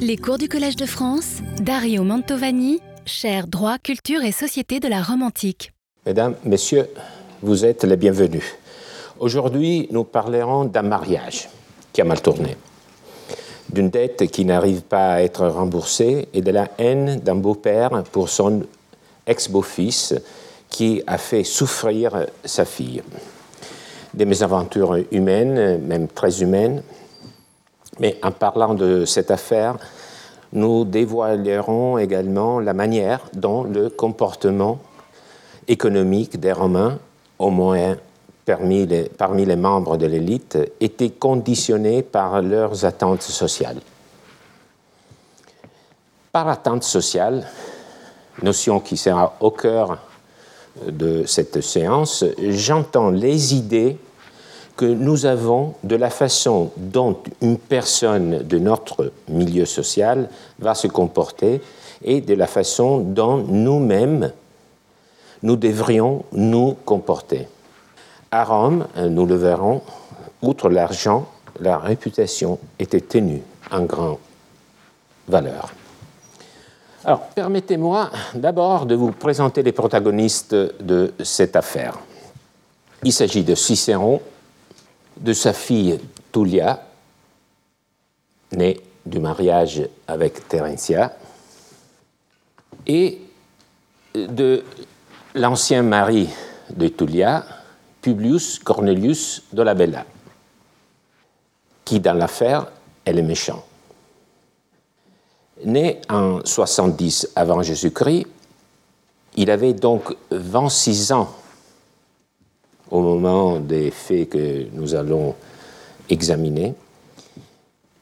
Les cours du Collège de France, Dario Mantovani, cher droit, culture et société de la Rome antique. Mesdames, Messieurs, vous êtes les bienvenus. Aujourd'hui, nous parlerons d'un mariage qui a mal tourné, d'une dette qui n'arrive pas à être remboursée et de la haine d'un beau-père pour son ex-beau-fils qui a fait souffrir sa fille. Des mésaventures humaines, même très humaines, mais en parlant de cette affaire, nous dévoilerons également la manière dont le comportement économique des Romains, au moins parmi les, parmi les membres de l'élite, était conditionné par leurs attentes sociales. Par attente sociale, notion qui sera au cœur de cette séance, j'entends les idées que nous avons de la façon dont une personne de notre milieu social va se comporter et de la façon dont nous-mêmes nous devrions nous comporter. À Rome, nous le verrons, outre l'argent, la réputation était tenue en grande valeur. Alors, permettez-moi d'abord de vous présenter les protagonistes de cette affaire. Il s'agit de Cicéron, de sa fille Tullia, née du mariage avec Terentia, et de l'ancien mari de Tullia, Publius Cornelius Dolabella, qui dans l'affaire est le méchant. Né en 70 avant Jésus-Christ, il avait donc 26 ans au moment des faits que nous allons examiner,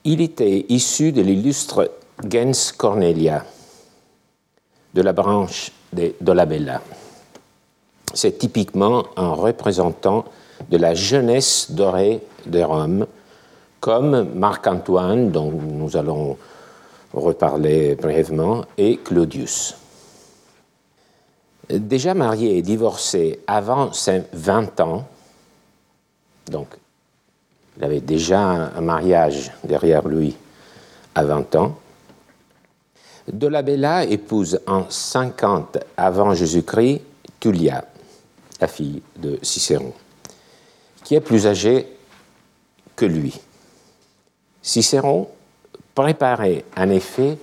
il était issu de l'illustre gens Cornelia, de la branche de Dolabella. C'est typiquement un représentant de la jeunesse dorée de Rome, comme Marc-Antoine, dont nous allons reparler brièvement, et Claudius. Déjà marié et divorcé avant ses 20 ans, donc il avait déjà un mariage derrière lui à 20 ans, Dolabella épouse en 50 avant Jésus-Christ Tullia, la fille de Cicéron, qui est plus âgée que lui. Cicéron préparait en effet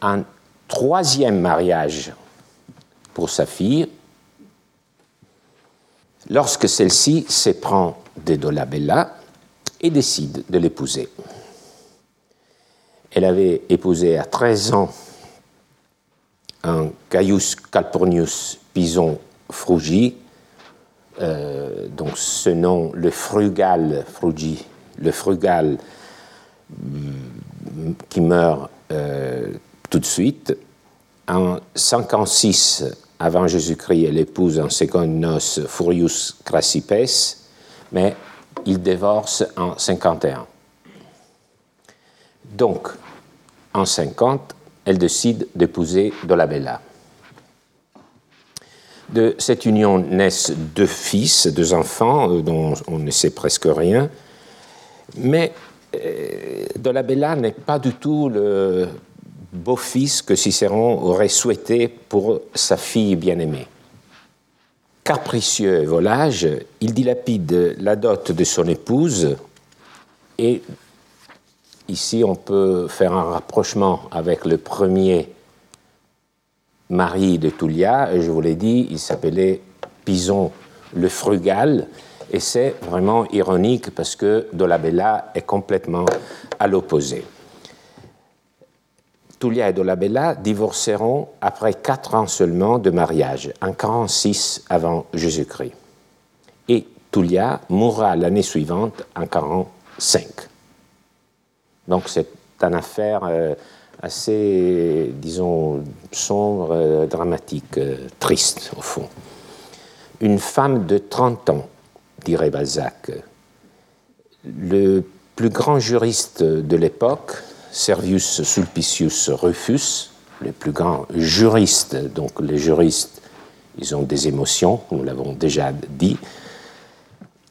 un troisième mariage pour sa fille, lorsque celle-ci s'éprend de Dolabella et décide de l'épouser. Elle avait épousé à 13 ans un Caius Calpurnius Pison Frugi, euh, donc ce nom, le frugal Frugi, le frugal mm, qui meurt euh, tout de suite. En 56 avant Jésus-Christ, elle épouse en seconde noces Furius Crassipes, mais il divorce en 51. Donc, en 50, elle décide d'épouser Dolabella. De cette union naissent deux fils, deux enfants euh, dont on ne sait presque rien, mais euh, Dolabella n'est pas du tout le beau-fils que Cicéron aurait souhaité pour sa fille bien-aimée. Capricieux volage, il dilapide la dot de son épouse et ici on peut faire un rapprochement avec le premier mari de Tullia, je vous l'ai dit, il s'appelait Pison le Frugal, et c'est vraiment ironique parce que Dolabella est complètement à l'opposé. Tullia et Dolabella divorceront après quatre ans seulement de mariage, en 46 avant Jésus-Christ. Et Tullia mourra l'année suivante, en 45. Donc c'est une affaire euh, assez, disons, sombre, euh, dramatique, euh, triste au fond. Une femme de 30 ans, dirait Balzac. Le plus grand juriste de l'époque, Servius Sulpicius Rufus, le plus grand juriste, donc les juristes, ils ont des émotions, nous l'avons déjà dit,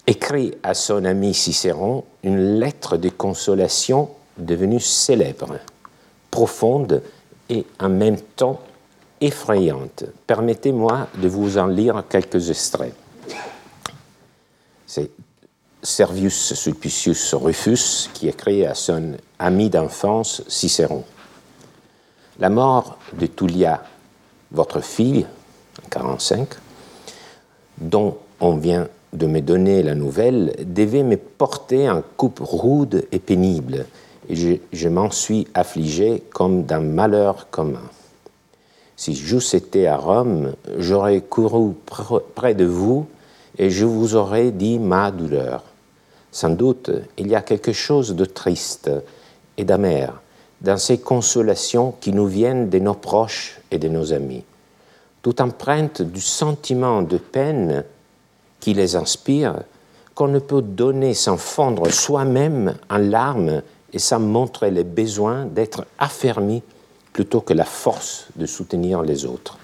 écrit à son ami Cicéron une lettre de consolation devenue célèbre profonde et en même temps effrayante. Permettez-moi de vous en lire quelques extraits. C'est Servius Sulpicius Rufus qui écrit à son ami d'enfance Cicéron. La mort de Tullia, votre fille, en 45, dont on vient de me donner la nouvelle, devait me porter en coupe rude et pénible, et je m'en suis affligé comme d'un malheur commun. Si j'eusse été à Rome, j'aurais couru près de vous et je vous aurais dit ma douleur. Sans doute, il y a quelque chose de triste et d'amer dans ces consolations qui nous viennent de nos proches et de nos amis, tout empreinte du sentiment de peine qui les inspire, qu'on ne peut donner sans fondre soi-même en larmes et sans montrer les besoins d'être affermi plutôt que la force de soutenir les autres.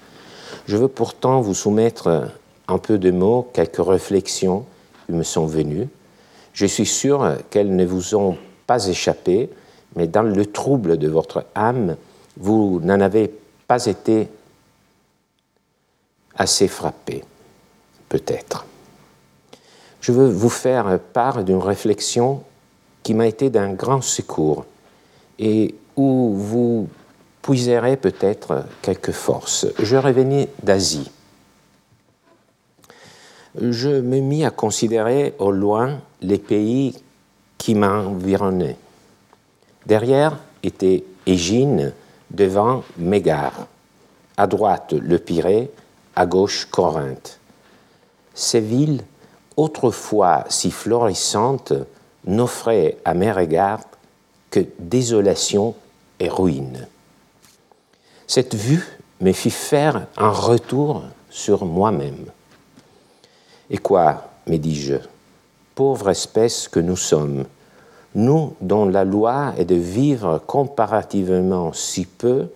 Je veux pourtant vous soumettre un peu de mots, quelques réflexions qui me sont venues. Je suis sûr qu'elles ne vous ont pas échappé, mais dans le trouble de votre âme, vous n'en avez pas été assez frappé, peut-être. Je veux vous faire part d'une réflexion qui m'a été d'un grand secours et où vous puiserez peut-être quelques forces. Je revenais d'Asie. Je me mis à considérer au loin les pays qui m'environnaient. Derrière était Égine, devant Mégare. À droite, le Pirée, à gauche, Corinthe. Ces villes, autrefois si florissantes, n'offraient à mes regards que désolation et ruine. Cette vue me fit faire un retour sur moi-même. Et quoi, me dis-je, pauvre espèce que nous sommes, nous dont la loi est de vivre comparativement si peu,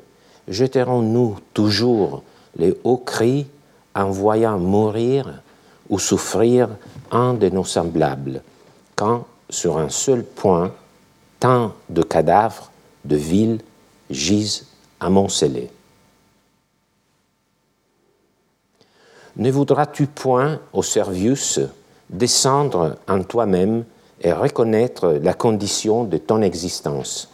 jeterons-nous toujours les hauts cris en voyant mourir ou souffrir un de nos semblables, quand, sur un seul point, tant de cadavres de villes gisent amoncelés. Ne voudras-tu point, ô Servius, descendre en toi-même et reconnaître la condition de ton existence?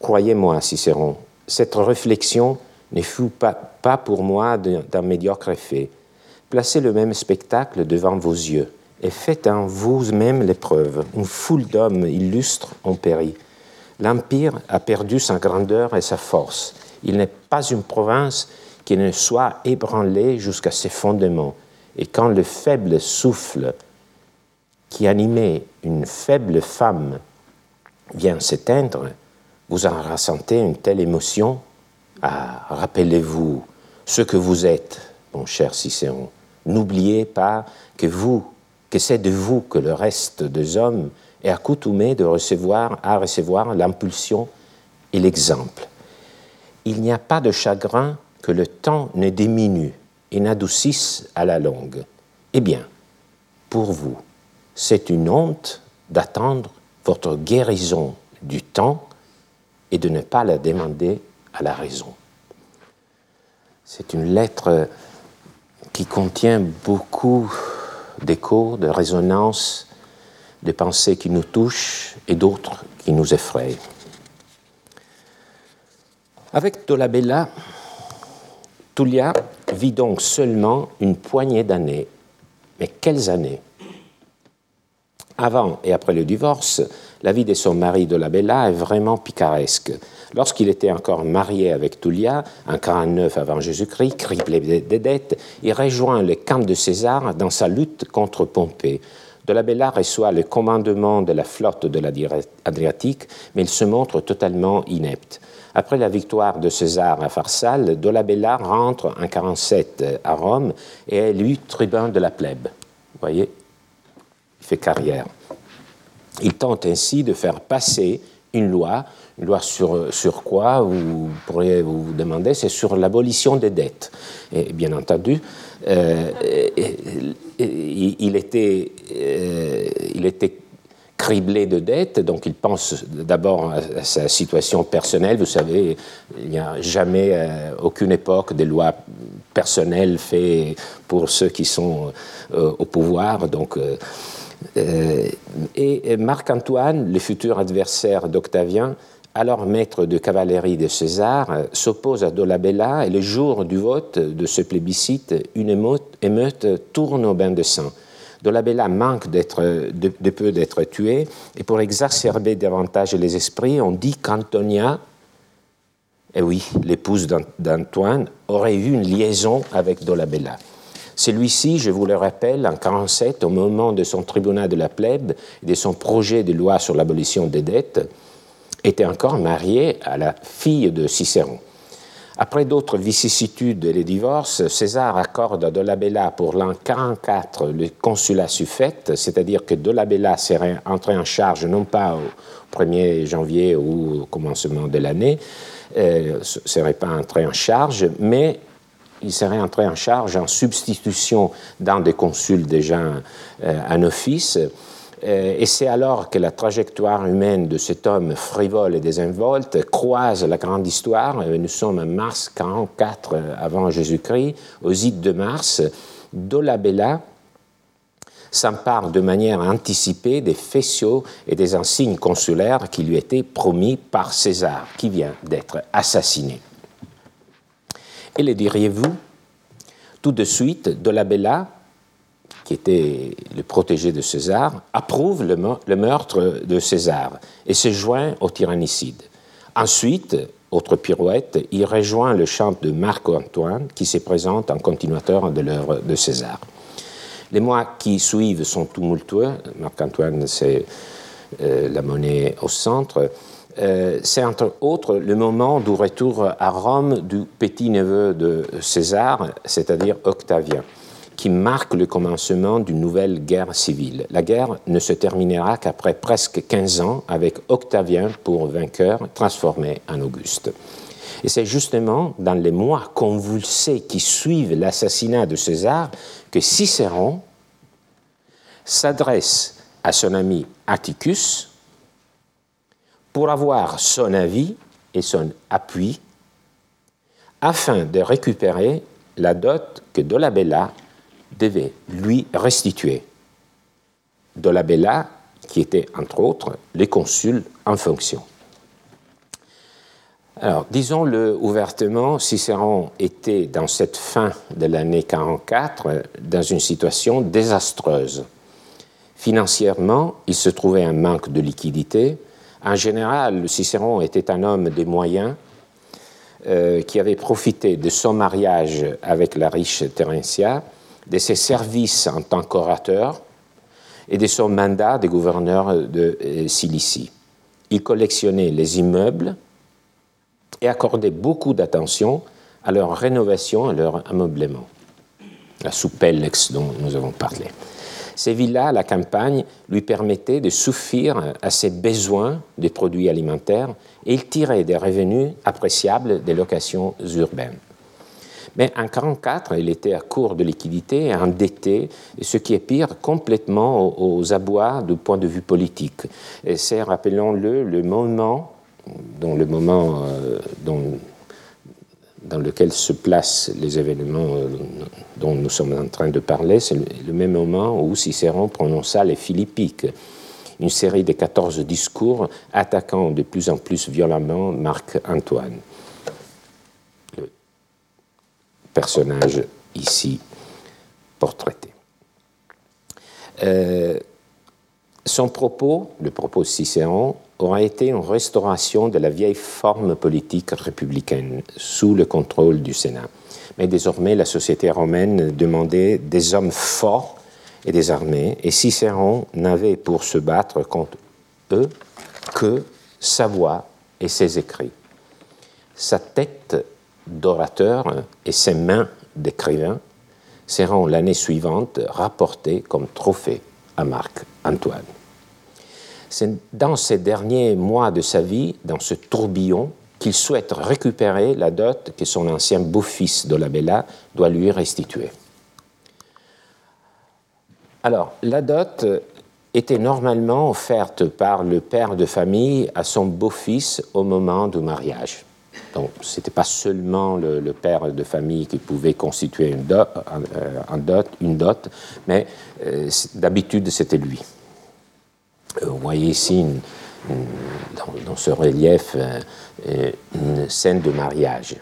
Croyez-moi, Cicéron, cette réflexion ne fut pas, pas pour moi d'un médiocre effet. Placez le même spectacle devant vos yeux et faites en vous-même l'épreuve. Une foule d'hommes illustres ont péri. L'Empire a perdu sa grandeur et sa force. Il n'est pas une province qui ne soit ébranlée jusqu'à ses fondements. Et quand le faible souffle qui animait une faible femme vient s'éteindre, vous en ressentez une telle émotion? Ah, rappelez-vous ce que vous êtes, mon cher Cicéron. N'oubliez pas que vous, que c'est de vous que le reste des hommes est accoutumé de recevoir, à recevoir l'impulsion et l'exemple. Il n'y a pas de chagrin que le temps ne diminue et n'adoucisse à la longue. Eh bien, pour vous, c'est une honte d'attendre votre guérison du temps et de ne pas la demander à la raison. C'est une lettre qui contient beaucoup d'échos, de résonances des pensées qui nous touchent et d'autres qui nous effrayent. Avec Dolabella, Tullia vit donc seulement une poignée d'années. Mais quelles années? Avant et après le divorce, la vie de son mari Dolabella est vraiment picaresque. Lorsqu'il était encore marié avec Tullia, en 49 avant Jésus-Christ, criblé de dettes, il rejoint le camp de César dans sa lutte contre Pompée. Dolabella reçoit le commandement de la flotte de l'Adriatique, mais il se montre totalement inepte. Après la victoire de César à Pharsale, Dolabella rentre en 47 à Rome et est élu tribun de la plèbe. Vous voyez, il fait carrière. Il tente ainsi de faire passer une loi, une loi sur, sur quoi, vous pourriez vous demander, c'est sur l'abolition des dettes. Et bien entendu, euh, il, était, euh, il était criblé de dettes, donc il pense d'abord à sa situation personnelle. Vous savez, il n'y a jamais, euh, aucune époque, des lois personnelles faites pour ceux qui sont euh, au pouvoir. Donc, euh, et Marc-Antoine, le futur adversaire d'Octavien, alors maître de cavalerie de César, s'oppose à Dolabella et le jour du vote de ce plébiscite, une émeute tourne au bain de sang. Dolabella manque de, peu d'être tué, et pour exacerber davantage les esprits, on dit qu'Antonia, et eh oui, l'épouse d'Antoine, aurait eu une liaison avec Dolabella. Celui-ci, je vous le rappelle, en 1947, au moment de son tribunal de la plèbe et de son projet de loi sur l'abolition des dettes, était encore marié à la fille de Cicéron. Après d'autres vicissitudes et les divorces, César accorde à Dolabella pour l'an 44 le consulat suffect, c'est-à-dire que Dolabella serait entré en charge non pas au 1er janvier ou au commencement de l'année, euh, serait pas entré en charge, mais il serait entré en charge en substitution d'un des consuls déjà euh, en office et c'est alors que la trajectoire humaine de cet homme frivole et désinvolte croise la grande histoire. Euh, nous sommes en mars 44 euh, avant Jésus-Christ, aux ides de Mars. Dolabella s'empare de manière anticipée des faisceaux et des insignes consulaires qui lui étaient promis par César, qui vient d'être assassiné. Et le diriez-vous? Tout de suite, Dolabella, qui était le protégé de César, approuve le, meurtre de César et se joint au tyrannicide. Ensuite, autre pirouette, il rejoint le chant de Marc-Antoine qui se présente en continuateur de l'œuvre de César. Les mois qui suivent sont tumultueux. Marc-Antoine, c'est euh, la monnaie au centre. Euh, c'est entre autres le moment du retour à Rome du petit-neveu de César, c'est-à-dire Octavien qui marque le commencement d'une nouvelle guerre civile. La guerre ne se terminera qu'après presque 15 ans avec Octavien pour vainqueur, transformé en Auguste. Et c'est justement dans les mois convulsés qui suivent l'assassinat de César que Cicéron s'adresse à son ami Atticus pour avoir son avis et son appui afin de récupérer la dot que Dolabella devait lui restituer Dolabella, qui était entre autres les consuls en fonction. Alors, disons-le ouvertement, Cicéron était dans cette fin de l'année 44 dans une situation désastreuse. Financièrement, il se trouvait un manque de liquidité. En général, Cicéron était un homme des moyens euh, qui avait profité de son mariage avec la riche Terentia de ses services en tant qu'orateur et de son mandat de gouverneur de euh, Cilicie. Il collectionnait les immeubles et accordait beaucoup d'attention à leur rénovation, à leur ameublement, la soupellex dont nous avons parlé. Ces villas à la campagne lui permettaient de suffire à ses besoins de produits alimentaires et il tirait des revenus appréciables des locations urbaines. Mais en 1944, il était à court de liquidité, endetté, et ce qui est pire, complètement aux, abois du point de vue politique. C'est, rappelons-le, le moment, euh, dans lequel se placent les événements euh, dont nous sommes en train de parler, c'est le, même moment où Cicéron prononça les Philippiques, une série de 14 discours attaquant de plus en plus violemment Marc-Antoine personnage ici portraité. Euh, son propos, le propos de Cicéron, aura été une restauration de la vieille forme politique républicaine sous le contrôle du Sénat. Mais désormais, la société romaine demandait des hommes forts et des armées, et Cicéron n'avait pour se battre contre eux que sa voix et ses écrits. Sa tête d'orateur et ses mains d'écrivain seront l'année suivante rapportées comme trophée à Marc-Antoine. C'est dans ces derniers mois de sa vie, dans ce tourbillon, qu'il souhaite récupérer la dot que son ancien beau-fils Dolabella doit lui restituer. Alors, la dot était normalement offerte par le père de famille à son beau-fils au moment du mariage. Donc, ce n'était pas seulement le, père de famille qui pouvait constituer une dot, dot une dot mais d'habitude, c'était lui. Vous voyez ici dans, ce relief une scène de mariage.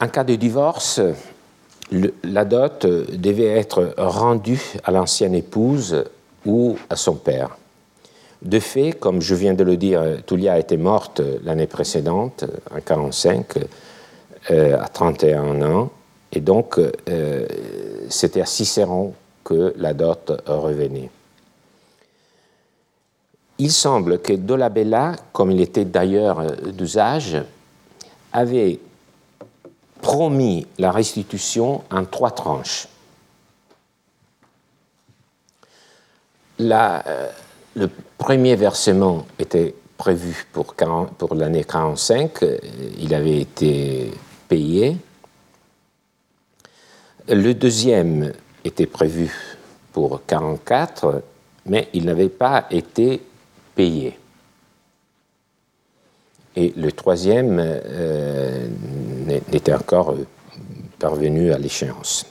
En cas de divorce, la dot devait être rendue à l'ancienne épouse ou à son père. De fait, comme je viens de le dire, Tulia était morte l'année précédente, en 1945, euh, à 31 ans, et donc euh, c'était à Cicéron que la dot revenait. Il semble que Dolabella, comme il était d'ailleurs d'usage, avait promis la restitution en trois tranches. Euh, le premier versement était prévu pour, pour l'année 1945, il avait été payé. Le deuxième était prévu pour 1944, mais il n'avait pas été payé. Et le troisième euh, n'était encore parvenu à l'échéance.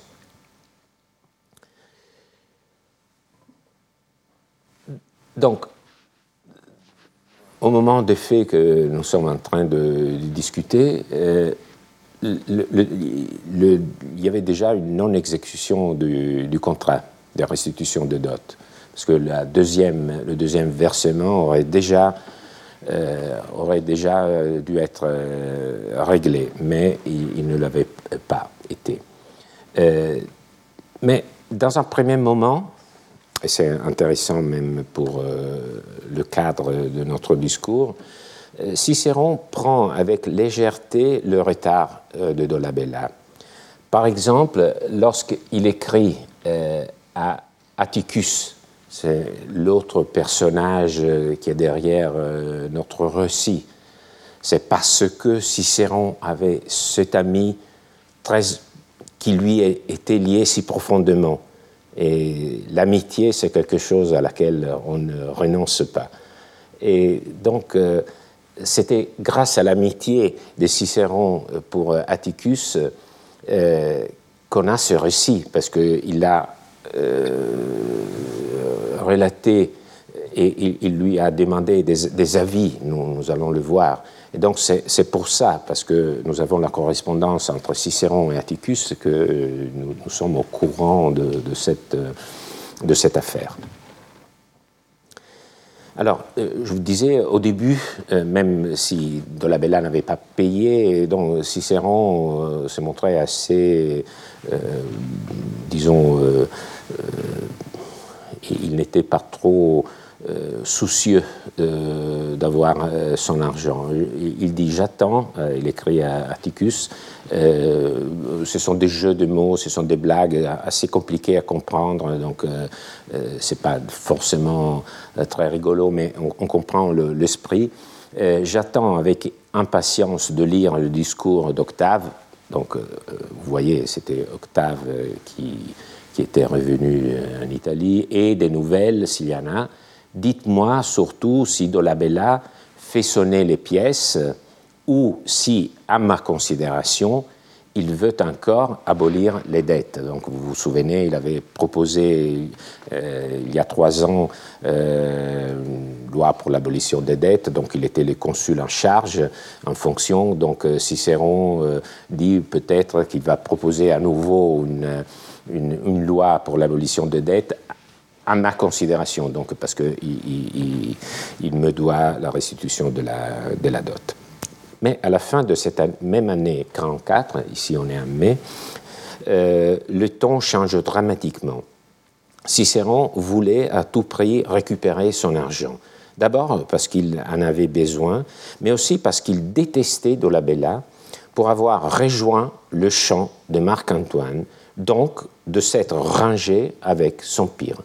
Donc, au moment des faits que nous sommes en train de, discuter, euh, il y avait déjà une non-exécution du, contrat de restitution de dot, parce que le deuxième versement aurait déjà euh, euh, dû être réglé, mais il, ne l'avait pas été. mais dans un premier moment, c'est intéressant même pour le cadre de notre discours, Cicéron prend avec légèreté le retard de Dolabella. Par exemple, lorsqu'il écrit à Atticus, c'est l'autre personnage euh, qui est derrière euh, notre récit. C'est parce que Cicéron avait cet ami très, qui lui était lié si profondément. Et l'amitié, c'est quelque chose à laquelle on ne renonce pas. Et donc, euh, c'était grâce à l'amitié de Cicéron pour Atticus qu'on a ce récit, parce qu'il a relaté et il, lui a demandé des, avis, nous, allons le voir. Et donc c'est pour ça, parce que nous avons la correspondance entre Cicéron et Atticus, que nous, sommes au courant de, cette, de cette affaire. Alors, euh, je vous disais au début, euh, même si Dolabella n'avait pas payé, donc Cicéron euh, se montrait assez, disons, il n'était pas trop euh, soucieux euh, d'avoir euh, son argent. Il, dit j'attends, il écrit à Atticus, ce sont des jeux de mots, ce sont des blagues assez compliquées à comprendre, donc c'est pas forcément très rigolo, mais on, comprend l'esprit. j'attends avec impatience de lire le discours d'Octave, donc vous voyez, c'était Octave qui qui était revenu en Italie, et des nouvelles s'il y en a. Dites-moi surtout si Dolabella fait sonner les pièces ou si, à ma considération, il veut encore abolir les dettes. Donc vous vous souvenez, il avait proposé euh, il y a trois ans euh, une loi pour l'abolition des dettes, donc il était le consul en charge en fonction. Donc Cicéron dit peut-être qu'il va proposer à nouveau une une, loi pour l'abolition des dettes à ma considération, donc parce qu'il il, il, me doit la restitution de la, dot. Mais à la fin de cette même année 44, ici on est en mai, euh, le ton change dramatiquement. Cicéron voulait à tout prix récupérer son argent. D'abord parce qu'il en avait besoin, mais aussi parce qu'il détestait Dolabella pour avoir rejoint le champ de Marc-Antoine, donc de s'être rangé avec son pire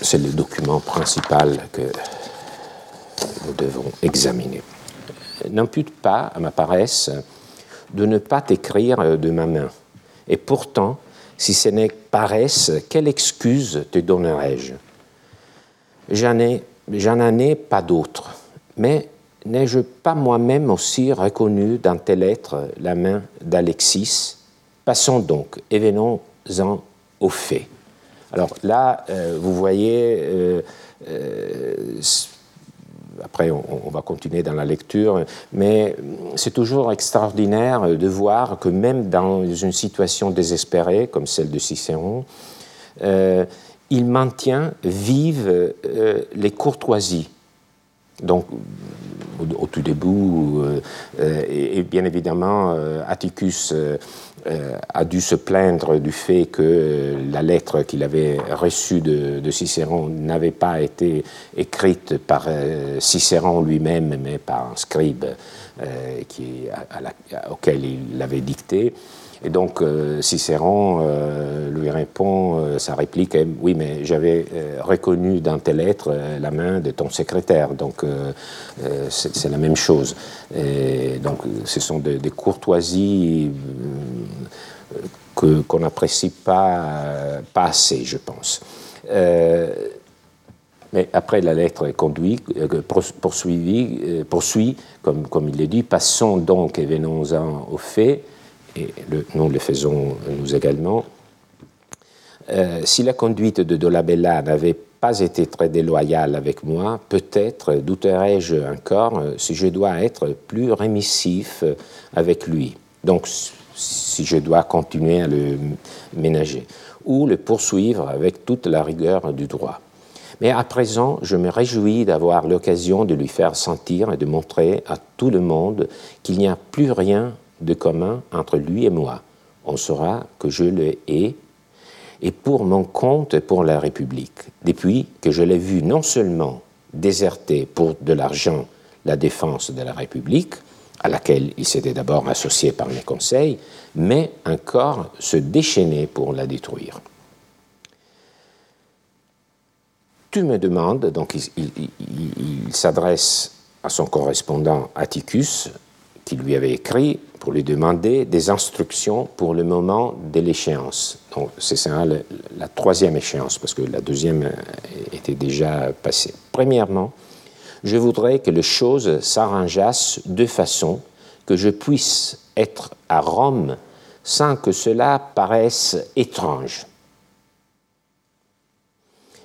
C'est le document principal que nous devons examiner. n'impute pas à ma paresse de ne pas t'écrire de ma main. Et pourtant, si ce n'est paresse, quelle excuse te donnerais-je? J'en ai, j'en ai pas d'autre, mais n'ai-je pas moi-même aussi reconnu dans tes lettres la main d'Alexis? Passons donc et venons-en aux faits. Alors là, euh, vous voyez, euh, euh, après on, va continuer dans la lecture, mais c'est toujours extraordinaire de voir que même dans une situation désespérée comme celle de Cicéron, il maintient vives les courtoisies. Donc, au, tout début, et, bien évidemment, Atticus euh, a dû se plaindre du fait que la lettre qu'il avait reçue de, Cicéron n'avait pas été écrite par euh, Cicéron lui-même, mais par un scribe euh, auquel il l'avait dicté. Et donc Cicéron lui répond sa réplique Oui, mais j'avais reconnu dans tes lettres la main de ton secrétaire, donc c'est la même chose. Donc ce sont des, des courtoisies qu'on n'apprécie pas, assez, je pense. Euh, mais après, la lettre est conduite, euh, poursuivie, euh, poursuit, comme, comme il est dit, passons donc et venons-en aux faits, et nous le faisons nous également. si la conduite de Dolabella n'avait pas été très déloyale avec moi, peut-être douterais-je encore si je dois être plus rémissif avec lui. Donc, si je dois continuer à le ménager, ou le poursuivre avec toute la rigueur du droit. Mais à présent, je me réjouis d'avoir l'occasion de lui faire sentir et de montrer à tout le monde qu'il n'y a plus rien de commun entre lui et moi. On saura que je le hais, et pour mon compte et pour la République, depuis que je l'ai vu non seulement déserter pour de l'argent la défense de la République, à laquelle il s'était d'abord associé par mes conseils, mais encore se déchaîner pour la détruire. Tu me demandes, donc il, s'adresse à son correspondant Atticus, qui lui avait écrit pour lui demander des instructions pour le moment de l'échéance. Donc c'est ça la, troisième échéance, parce que la deuxième était déjà passée. Premièrement, je voudrais que les choses s'arrangeassent de façon que je puisse être à Rome sans que cela paraisse étrange.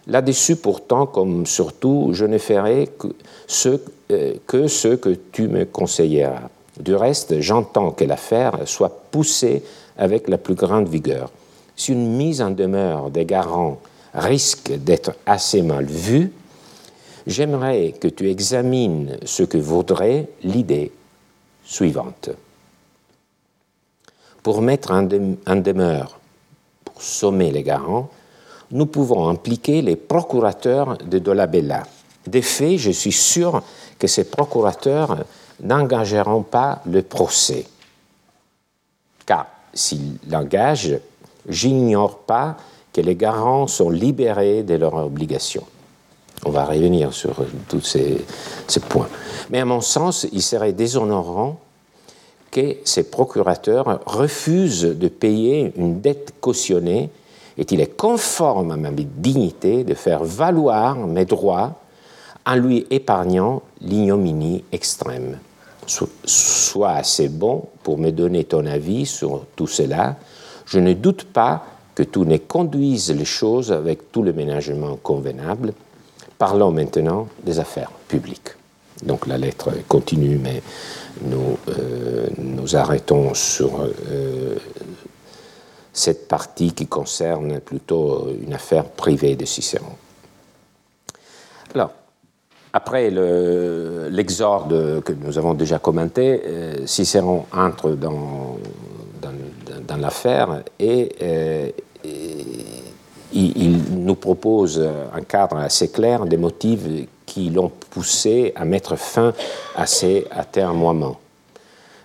Là-dessus, pourtant, comme surtout, je ne ferai que ce, euh, que ce que tu me conseilleras. Du reste, j'entends que l'affaire soit poussée avec la plus grande vigueur. Si une mise en demeure des garants risque d'être assez mal vue, j'aimerais que tu examines ce que vaudrait l'idée suivante. Pour mettre en, demeure, pour sommer les garants, nous pouvons impliquer les procurateurs de Dolabella. Des faits, je suis sûr que ces procurateurs n'engageront pas le procès. Car s'ils l'engagent, j'ignore pas que les garants sont libérés de leurs obligations. On va revenir sur tous ces, points. Mais à mon sens, il serait déshonorant que ces procurateurs refusent de payer une dette cautionnée et il est conforme à ma dignité de faire valoir mes droits en lui épargnant l'ignominie extrême. Sois assez bon pour me donner ton avis sur tout cela. Je ne doute pas que tu ne conduises les choses avec tout le ménagement convenable Parlons maintenant des affaires publiques. Donc la lettre continue, mais nous euh, nous arrêtons sur euh, cette partie qui concerne plutôt une affaire privée de Cicéron. Alors, après l'exorde que nous avons déjà commenté, euh, Cicéron entre dans, l'affaire et il, nous propose un cadre assez clair des motifs qui l'ont poussé à mettre fin à ces atermoiements.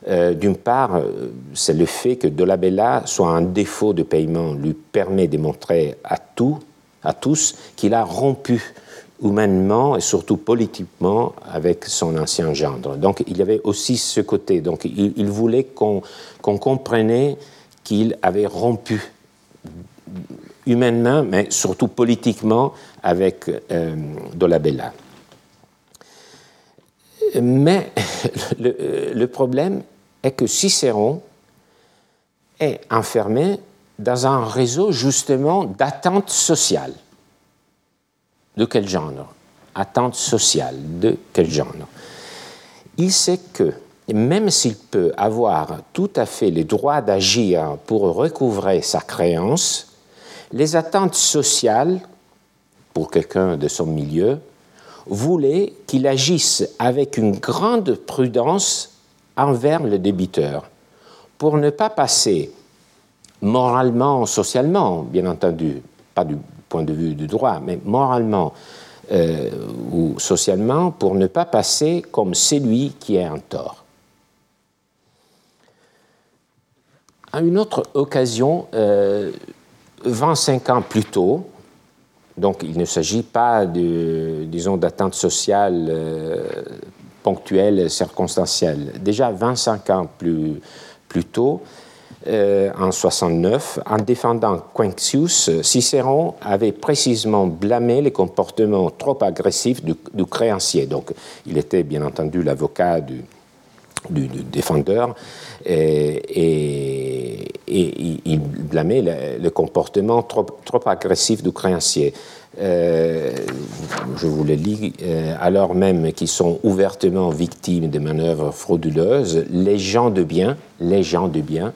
Euh, d'une part, c'est le fait que Dolabella soit un défaut de paiement lui permet de montrer à, tout, à tous qu'il a rompu humainement et surtout politiquement avec son ancien gendre. Donc il y avait aussi ce côté. Donc il, voulait qu'on comprenait qu'il avait rompu humainement, mais surtout politiquement, avec euh, Dolabella. Mais le, problème est que Cicéron est enfermé dans un réseau justement d'attentes sociales. De quel genre? Attente sociale, de quel genre? Il sait que même s'il peut avoir tout à fait le droit d'agir pour recouvrer sa créance, les attentes sociales, pour quelqu'un de son milieu, voulaient qu'il agisse avec une grande prudence envers le débiteur, pour ne pas passer moralement, socialement, bien entendu, pas du point de vue du droit, mais moralement euh, ou socialement, pour ne pas passer comme celui qui est en tort. À une autre occasion, 25 euh, ans plus tôt, donc il ne s'agit pas de, disons, d'attente sociale euh, ponctuelle, circonstancielle. Déjà 25 ans plus tôt, euh, en 69, en défendant Quincius, Cicéron avait précisément blâmé les comportements trop agressifs du, créancier. Donc, il était bien entendu l'avocat du, défendeur et, il blâmait le, comportement trop, trop, agressif du créancier. Euh, je vous le lis, euh, alors même qu'ils sont ouvertement victimes de manœuvres frauduleuses, les gens de bien, les gens de bien,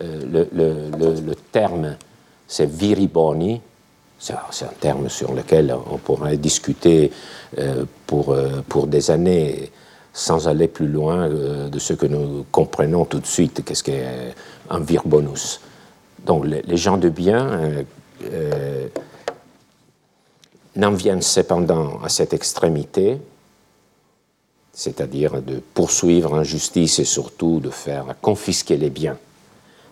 euh, le, terme, c'est viriboni. C'est un terme sur lequel on pourrait discuter euh, pour, euh, pour des années sans aller plus loin de ce que nous comprenons tout de suite, qu'est-ce qu'est un virbonus. Donc les, gens de bien n'en viennent cependant à cette extrémité, c'est-à-dire de poursuivre en justice et surtout de faire confisquer les biens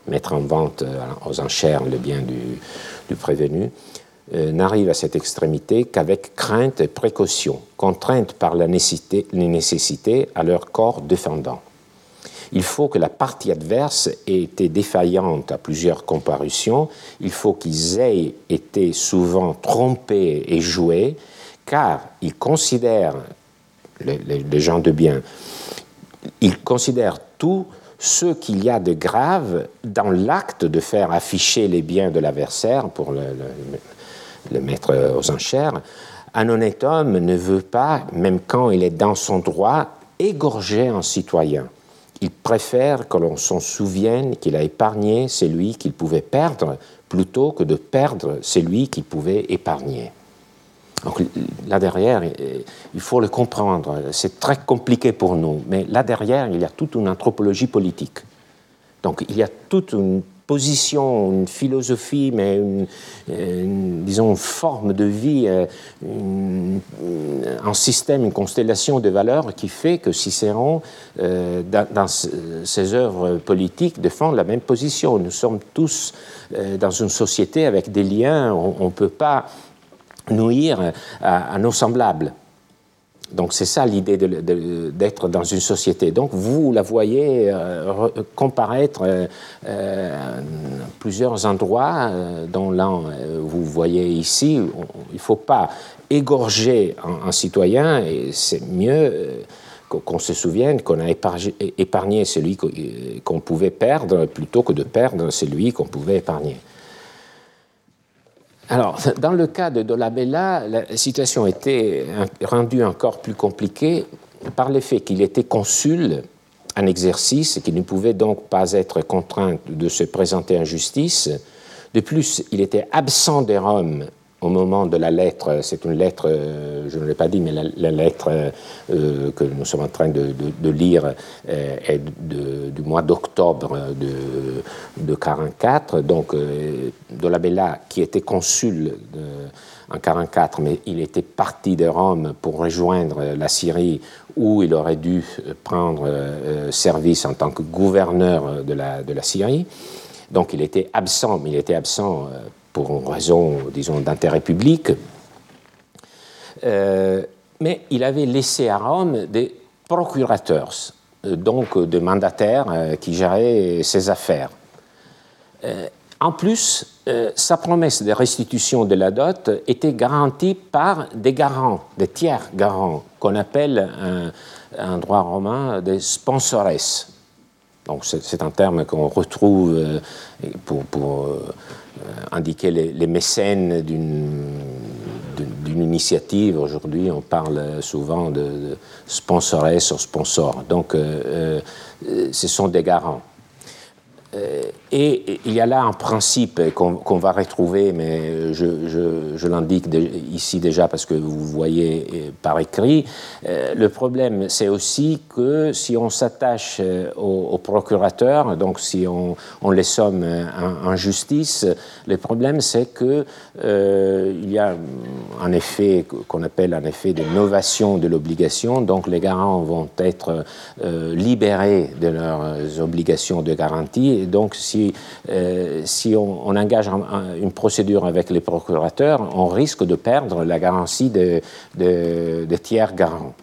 mettre en vente euh, aux enchères le bien du, prévenu, euh, n'arrive à cette extrémité qu'avec crainte et précaution, contrainte par la nécessité, les nécessités à leur corps défendant. Il faut que la partie adverse ait été défaillante à plusieurs comparutions, il faut qu'ils aient été souvent trompés et joués, car ils considèrent, les, les gens de bien, ils considèrent tout ce qu'il y a de grave dans l'acte de faire afficher les biens de l'adversaire pour le, mettre aux enchères. Un honnête homme ne veut pas, même quand il est dans son droit, égorger un citoyen. Il préfère que l'on s'en souvienne qu'il a épargné celui qu'il pouvait perdre plutôt que de perdre celui qu'il pouvait épargner. Donc là derrière, il faut le comprendre. C'est très compliqué pour nous, mais là derrière, il y a toute une anthropologie politique. Donc il y a toute une position, une philosophie, mais une, disons, une forme de vie, euh, un système, une constellation de valeurs qui fait que Cicéron, euh, dans, ses œuvres politiques, défend la même position. Nous sommes tous euh, dans une société avec des liens, on ne peut pas nuire à, nos semblables. Donc c'est ça l'idée d'être dans une société. Donc vous la voyez euh, comparaître euh, euh, plusieurs endroits, dont l'un vous voyez ici. il ne faut pas égorger un, citoyen, et c'est mieux qu'on se souvienne qu'on a épargné celui qu'on pouvait perdre plutôt que de perdre celui qu'on pouvait épargner. Alors, dans le cas de Dolabella, la situation était rendue encore plus compliquée par le fait qu'il était consul en exercice et qu'il ne pouvait donc pas être contraint de se présenter en justice. De plus, il était absent de Rome au moment de la lettre, c'est une lettre, euh, je ne l'ai pas dit, mais la, lettre euh, que nous sommes en train de, lire euh, est du mois d'octobre de, de 44. Donc, Dolabella, qui était consul en 44, mais il était parti de Rome pour rejoindre la Syrie, où il aurait dû prendre service en tant que gouverneur de la, la Syrie. Donc, il était absent, mais il était absent pour une raison, disons, d'intérêt public. mais il avait laissé à Rome des procurateurs, donc des mandataires qui géraient ses affaires. En plus, sa promesse de restitution de la dot était garantie par des garants, des tiers garants, qu'on appelle un, droit romain des sponsores. Donc c'est un terme qu'on retrouve euh, pour, euh, indiquer les, mécènes d'une initiative. Aujourd'hui, on parle souvent de, sponsores ou sponsors. Donc euh, ce sont des garants. Euh, et il y a là un principe qu'on va retrouver, mais je, l'indique ici déjà parce que vous voyez euh, par écrit. Euh, le problème, c'est aussi que si on s'attache au, procurateur, donc si on, les somme en, justice, le problème, c'est que il y a un effet qu'on appelle un effet de novation de l'obligation. Donc les garants vont être libérés de leurs obligations de garantie donc, si, euh, si on, engage une procédure avec les procurateurs, on risque de perdre la garantie de, de, tiers garants.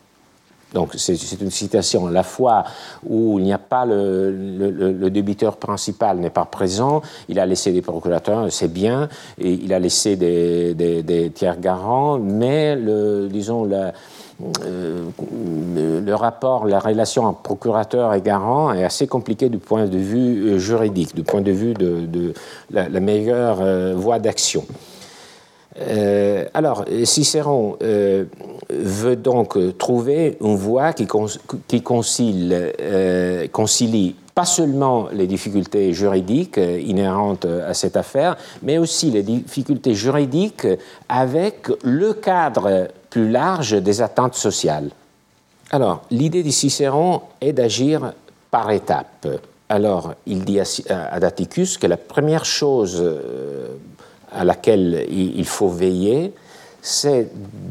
Donc c'est une situation à la fois où il n'y a pas le, débiteur principal n'est pas présent, il a laissé des procurateurs, c'est bien, et il a laissé des, des, tiers garants, mais disons la, le rapport, la relation entre procurateur et garant est assez compliquée du point de vue euh, juridique, du point de vue de, la, meilleure euh, voie d'action. alors, Cicéron veut donc trouver une voie qui, concilie, pas seulement les difficultés juridiques inhérentes à cette affaire, mais aussi les difficultés juridiques avec le cadre plus large des attentes sociales. Alors, l'idée de Cicéron est d'agir par étapes. Alors, il dit à Daticus que la première chose euh, à laquelle il faut veiller, c'est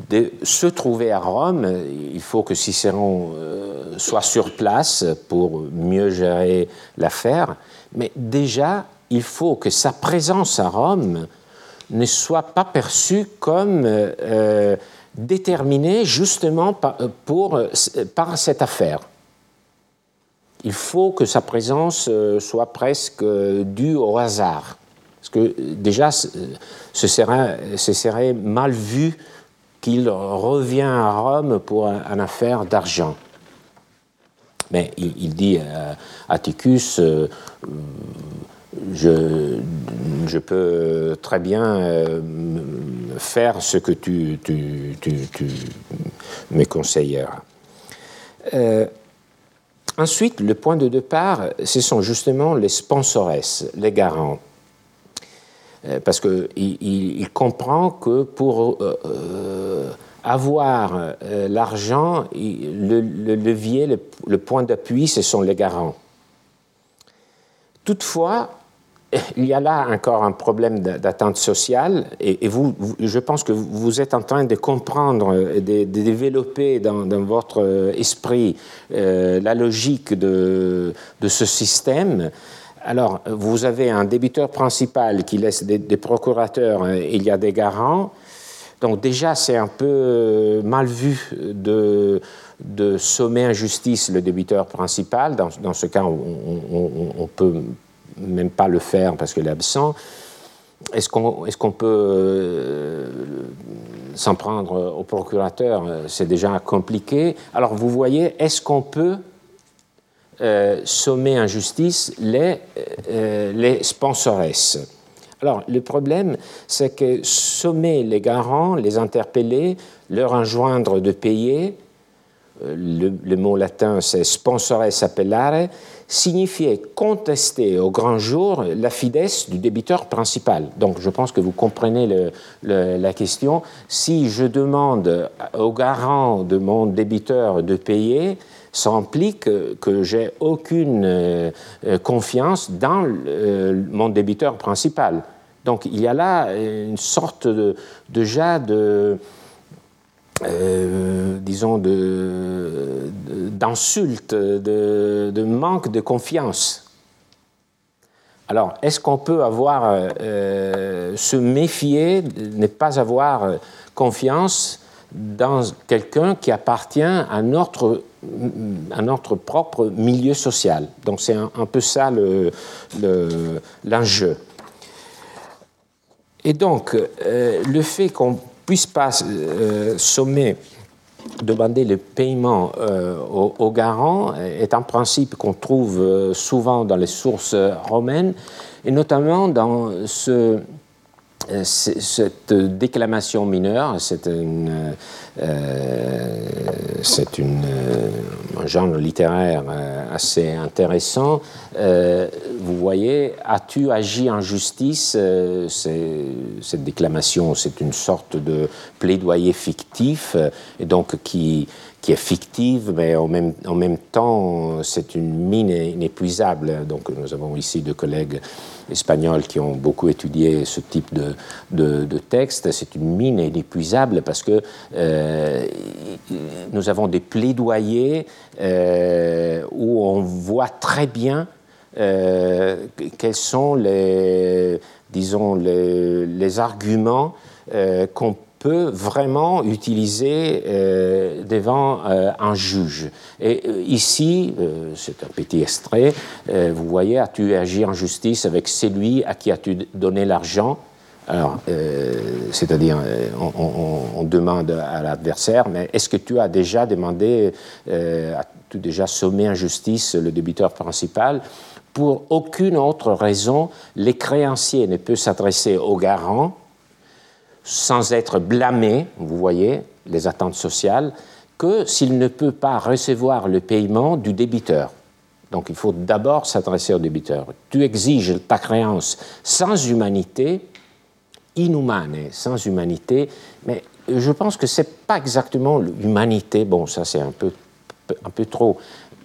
de se trouver à Rome. Il faut que Cicéron euh, soit sur place pour mieux gérer l'affaire. Mais déjà, il faut que sa présence à Rome ne soit pas perçue comme euh, déterminé justement par, euh, pour, euh, par cette affaire. Il faut que sa présence euh, soit presque due au hasard. Parce que déjà, ce serait, ce serait mal vu qu'il revient à Rome pour une affaire d'argent. Mais il, dit à Atticus, je, peux très bien faire ce que tu, me conseilleras. Euh, ensuite, le point de départ, ce sont justement les sponsors, les garants. Euh, parce qu'il il, comprend que pour euh, avoir l'argent, le, levier, le, le point d'appui, ce sont les garants. Toutefois, il y a là encore un problème d'attente sociale, et, vous, je pense que vous êtes en train de comprendre, de, de développer dans, votre esprit euh, la logique de, ce système. Alors, vous avez un débiteur principal qui laisse des, procurateurs, hein, il y a des garants. Donc déjà, c'est un peu mal vu de, sommer en justice le débiteur principal. Dans, ce cas, on peut même pas le faire parce qu'il est absent. Est-ce qu'on peut euh, s'en prendre au procurateur? C'est déjà compliqué. Alors vous voyez, est-ce qu'on peut euh, sommer en justice les, euh, les sponsores alors, le problème, c'est que sommer les garants, les interpeller, leur enjoindre de payer, le, le mot latin c'est sponsores appellare, signifiait contester au grand jour la fidesse du débiteur principal. Donc je pense que vous comprenez la question. Si je demande au garant de mon débiteur de payer, ça implique que j'ai aucune euh, confiance dans mon débiteur principal. Donc il y a là une sorte de, déjà de euh, disons, d'insultes, de, manque de confiance. Alors, est-ce qu'on peut avoir, euh, se méfier, ne pas avoir confiance dans quelqu'un qui appartient à notre, propre milieu social? Donc c'est un, peu ça l'enjeu. Et donc, euh, le fait qu'on puisse pas euh, sommer, demander le paiement euh, aux, garants est un principe qu'on trouve souvent dans les sources romaines, et notamment dans ce, cette déclamation mineure, c'est c'est une, un genre littéraire assez intéressant. Euh, vous voyez, as-tu agi en justice euh, Cette déclamation, c'est une sorte de plaidoyer fictif, et donc qui, qui est fictive, mais en même, temps, c'est une mine inépuisable. Donc, nous avons ici deux collègues espagnols qui ont beaucoup étudié ce type de, texte. C'est une mine inépuisable parce que euh, nous avons des plaidoyers où on voit très bien euh, quels sont les, disons, les, arguments euh, qu'on peut vraiment utiliser euh, devant un juge. Et ici, c'est un petit extrait, vous voyez, as-tu agi en justice avec celui à qui as-tu donné l'argent? Alors, c'est-à-dire, on, demande à l'adversaire, mais est-ce que tu as déjà demandé, as-tu déjà sommé en justice le débiteur principal? Pour aucune autre raison, les créanciers ne peuvent s'adresser aux garants sans être blâmés, vous voyez, les attentes sociales, que s'il ne peut pas recevoir le paiement du débiteur. Donc il faut d'abord s'adresser au débiteur. Tu exiges ta créance sans humanité, inhumane, sans humanité, mais je pense que ce n'est pas exactement l'humanité, bon ça c'est un peu, un peu trop,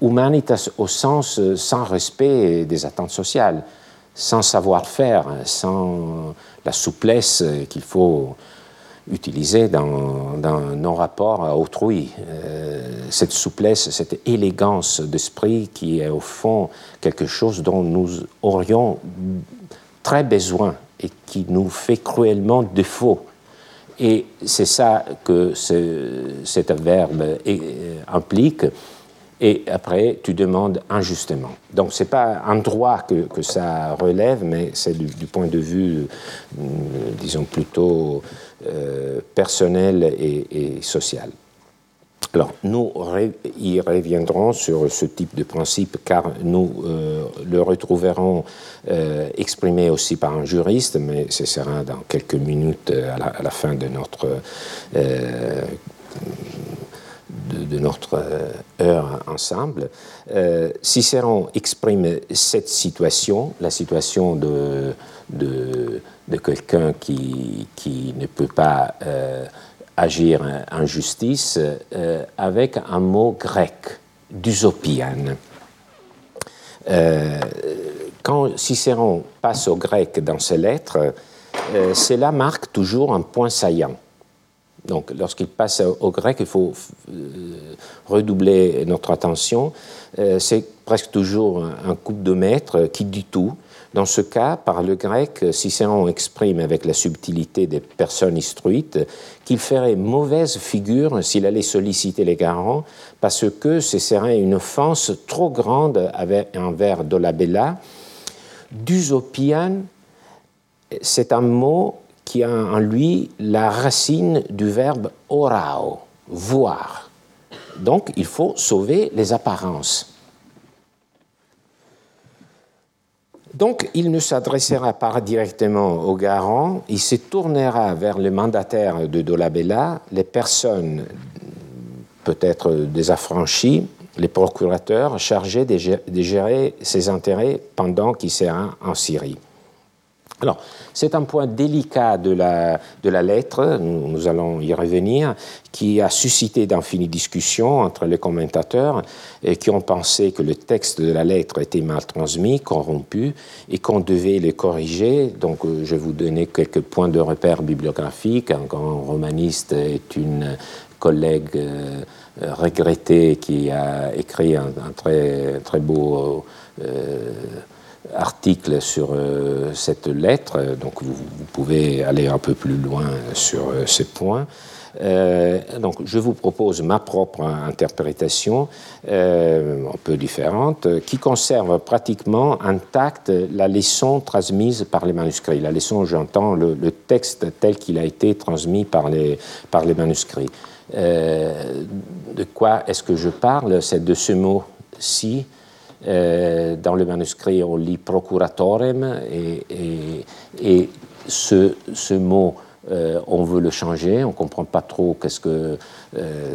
humanitas au sens euh, sans respect des attentes sociales, sans savoir-faire, sans la souplesse qu'il faut utiliser dans, nos rapports à autrui. Euh, cette souplesse, cette élégance d'esprit qui est au fond quelque chose dont nous aurions très besoin et qui nous fait cruellement défaut. Et c'est ça que cet verbe euh, implique et après tu demandes injustement. Donc ce n'est pas un droit que, ça relève, mais c'est du, point de vue, euh, disons, plutôt euh, personnel et, social. Alors, nous y reviendrons sur ce type de principe car nous euh, le retrouverons exprimé aussi par un juriste, mais ce sera dans quelques minutes à la fin de notre de, notre euh, heure ensemble, euh, Cicéron exprime cette situation, la situation de, de, quelqu'un qui, qui, ne peut pas euh, agir en justice, avec un mot grec, dusopian. quand Cicéron passe au grec dans ses lettres, cela marque toujours un point saillant. Donc, lorsqu'il passe au grec, il faut euh, redoubler notre attention. Euh, c'est presque toujours un coup de maître qui dit tout. Dans ce cas, par le grec, Cicéron exprime avec la subtilité des personnes instruites qu'il ferait mauvaise figure s'il allait solliciter les garants, parce que ce serait une offense trop grande envers Dolabella. Dusopian, c'est un mot qui a en lui la racine du verbe orao, voir. Donc il faut sauver les apparences. Donc il ne s'adressera pas directement au garant, il se tournera vers le mandataire de Dolabella, les personnes peut-être des affranchis, les procurateurs chargés de gérer ses intérêts pendant qu'il sera en Syrie. Alors, c'est un point délicat de la, de la lettre, nous, allons y revenir, qui a suscité d'infinies discussions entre les commentateurs et qui ont pensé que le texte de la lettre était mal transmis, corrompu, et qu'on devait le corriger. Donc, euh, je vais vous donner quelques points de repère bibliographiques. Un grand romaniste est une collègue euh, regrettée qui a écrit un, très, très beau... Euh, article sur cette lettre, donc vous, pouvez aller un peu plus loin sur ces points. Euh, donc, je vous propose ma propre interprétation, euh, un peu différente, qui conserve pratiquement intacte la leçon transmise par les manuscrits. La leçon, j'entends le, texte tel qu'il a été transmis par les, par les manuscrits. Euh, de quoi est-ce que je parle? C'est de ce mot-ci. Dans le manuscrit, on lit procuratorem et, ce, mot euh, on veut le changer, on ne comprend pas trop qu'est-ce que euh,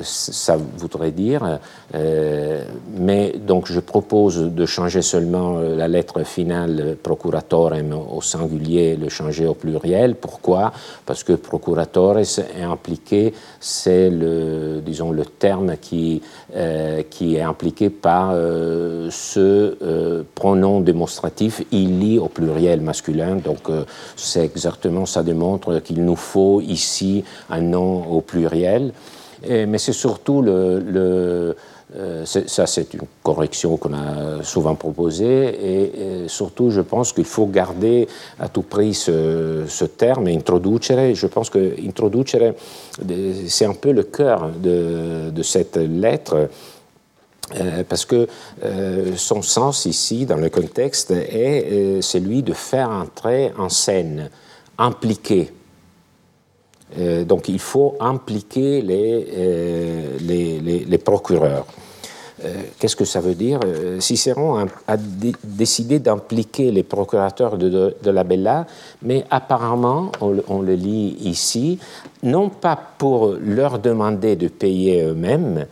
ça voudrait dire. Euh, mais donc je propose de changer seulement la lettre finale procuratorem au singulier, le changer au pluriel. Pourquoi? Parce que procuratores est impliqué, c'est le, disons, le terme qui, qui est impliqué par ce pronom démonstratif il au pluriel masculin. Donc c'est exactement, ça démontre qu'il nous faut ici un nom au pluriel. Mais c'est surtout le, euh, ça, c'est une correction qu'on a souvent proposée, et, surtout, je pense qu'il faut garder à tout prix ce, terme, introducere. Je pense que introducere, c'est un peu le cœur de, cette lettre. Euh, parce que euh, son sens ici, dans le contexte, est celui de faire entrer en scène, impliquer donc il faut impliquer les, euh, les, procureurs. Euh, qu'est-ce que ça veut dire? Cicéron a, décidé d'impliquer les procurateurs de, la Bella, mais apparemment, on, le lit ici, non pas pour leur demander de payer eux-mêmes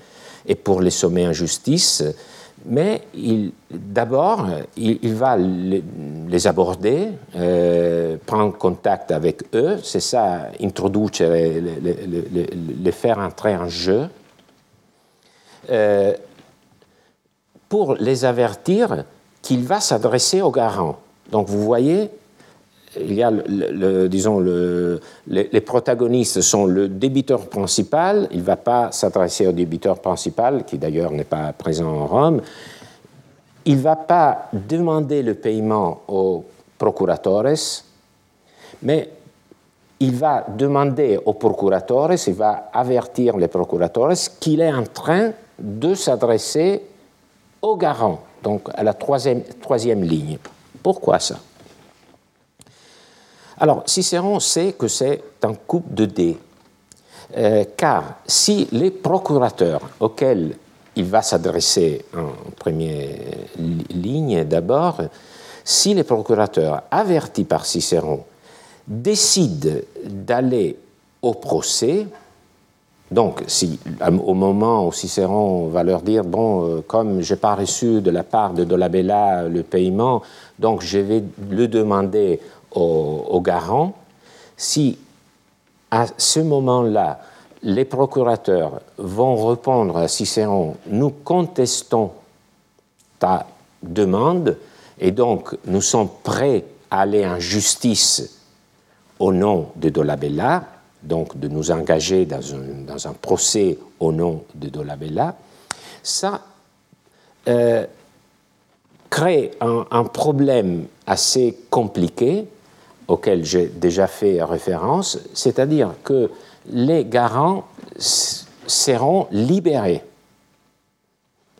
et pour les sommer en justice, mais d'abord, il, va les, aborder, euh, prendre contact avec eux, c'est ça, introduire, les, faire entrer en jeu, euh, pour les avertir qu'il va s'adresser au garant. Donc vous voyez, il y a, disons, le, les, protagonistes sont le débiteur principal, il ne va pas s'adresser au débiteur principal, qui d'ailleurs n'est pas présent en Rome, il ne va pas demander le paiement aux procuratores, mais il va demander aux procuratores, il va avertir les procuratores qu'il est en train de s'adresser au garant, donc à la troisième ligne. Pourquoi ça? Alors, Cicéron sait que c'est un coup de dés, euh, car si les procurateurs auxquels il va s'adresser en première ligne d'abord, si les procurateurs avertis par Cicéron décident d'aller au procès, donc, si au moment où Cicéron va leur dire bon, euh, comme je n'ai pas reçu de la part de Dolabella le paiement, donc je vais le demander au, garant, si à ce moment-là, les procurateurs vont répondre à Cicéron, nous contestons ta demande et donc nous sommes prêts à aller en justice au nom de Dolabella, donc de nous engager dans un, procès au nom de Dolabella, ça euh, crée un problème assez compliqué auquel j'ai déjà fait référence, c'est-à-dire que les garants seront libérés.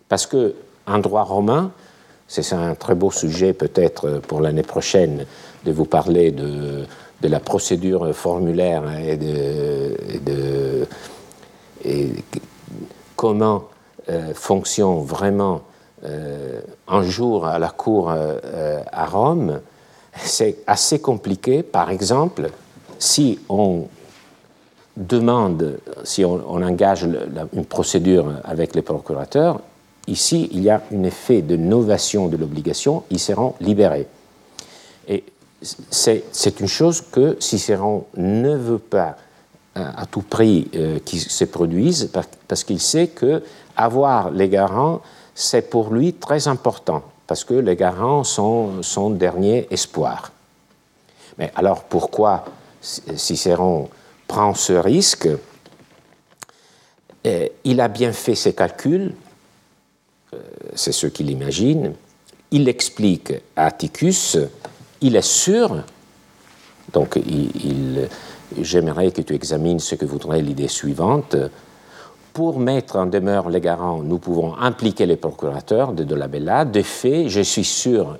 Parce que en droit romain, c'est un très beau sujet peut-être pour l'année prochaine de vous parler de, la procédure formulaire et de, comment euh, fonctionne vraiment euh, un jour à la cour euh, à Rome c'est assez compliqué. Par exemple, si on demande, si on, engage une procédure avec les procurateurs, ici, il y a un effet de novation de l'obligation, ils seront libérés. Et c'est une chose que Cicéron ne veut pas euh, à tout prix euh, se produise, parce qu'il sait que avoir les garants, c'est pour lui très important parce que les garants sont son dernier espoir. Mais alors pourquoi Cicéron prend ce risque Il a bien fait ses calculs, euh, c'est ce qu'il imagine, il explique à Atticus, il est sûr, donc j'aimerais que tu examines ce que voudrait l'idée suivante. Pour mettre en demeure les garants, nous pouvons impliquer les procurateurs de Dolabella. De fait, je suis sûr,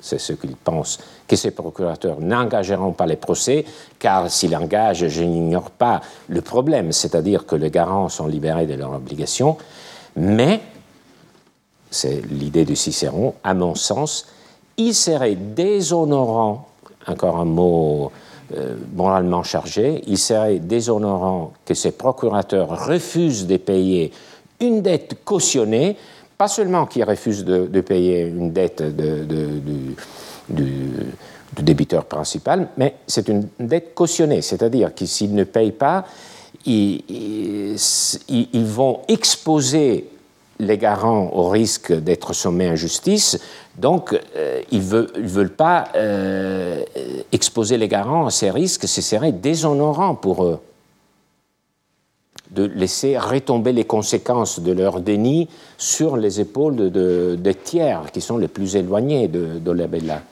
c'est ce qu'il pense, que ces procurateurs n'engageront pas les procès, car s'ils engagent, je n'ignore pas le problème, c'est-à-dire que les garants sont libérés de leurs obligations, mais, c'est l'idée de Cicéron, à mon sens, il serait déshonorant, encore un mot euh, moralement chargé, il serait déshonorant que ces procurateurs refusent de payer une dette cautionnée, pas seulement qu'ils refusent de, payer une dette de, du, débiteur principal, mais c'est une dette cautionnée, c'est-à-dire que s'ils ne payent pas, ils, vont exposer les garants au risque d'être sommés en justice, donc euh, ils ne veulent, pas euh, exposer les garants à ces risques, ce serait déshonorant pour eux de laisser retomber les conséquences de leur déni sur les épaules de, des tiers qui sont les plus éloignés de, de Bella.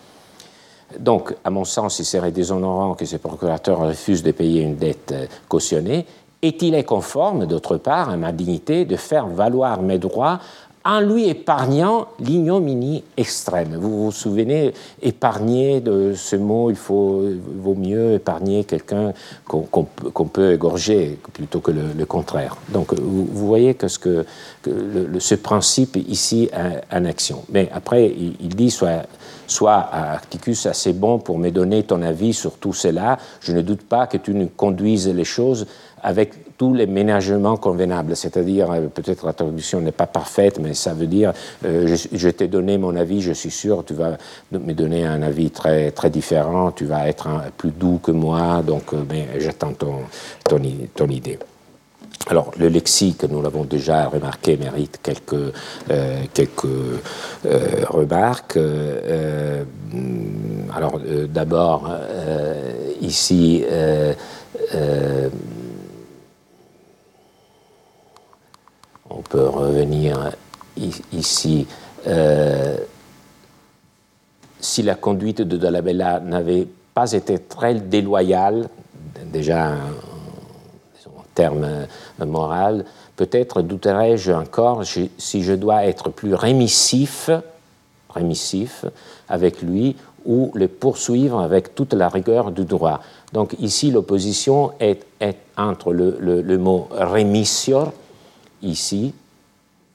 Donc, à mon sens, il serait déshonorant que ces procurateurs refusent de payer une dette cautionnée. Est-il conforme, d'autre part, à ma dignité de faire valoir mes droits en lui épargnant l'ignominie extrême. Vous vous souvenez, épargner de ce mot, il faut, vaut mieux épargner quelqu'un qu'on peut égorger plutôt que le, contraire. Donc vous, voyez que, ce, que, ce principe ici en action. Mais après, il, dit soit, soit à Articus, assez bon pour me donner ton avis sur tout cela, je ne doute pas que tu ne conduises les choses avec tous les ménagements convenables, c'est-à-dire, euh, peut-être la traduction n'est pas parfaite, mais ça veut dire, euh, je, t'ai donné mon avis, je suis sûr, tu vas me donner un avis très, très différent, tu vas être plus doux que moi, donc euh, ben, j'attends ton, ton, idée. Alors, le lexique, nous l'avons déjà remarqué, mérite quelques, quelques remarques. alors, d'abord, ici, on peut revenir ici. Euh, si la conduite de Dolabella n'avait pas été très déloyale, déjà en termes moraux, peut-être douterais-je encore si je dois être plus rémissif, rémissif avec lui ou le poursuivre avec toute la rigueur du droit. Donc ici, l'opposition est, entre le, le mot rémissior, ici,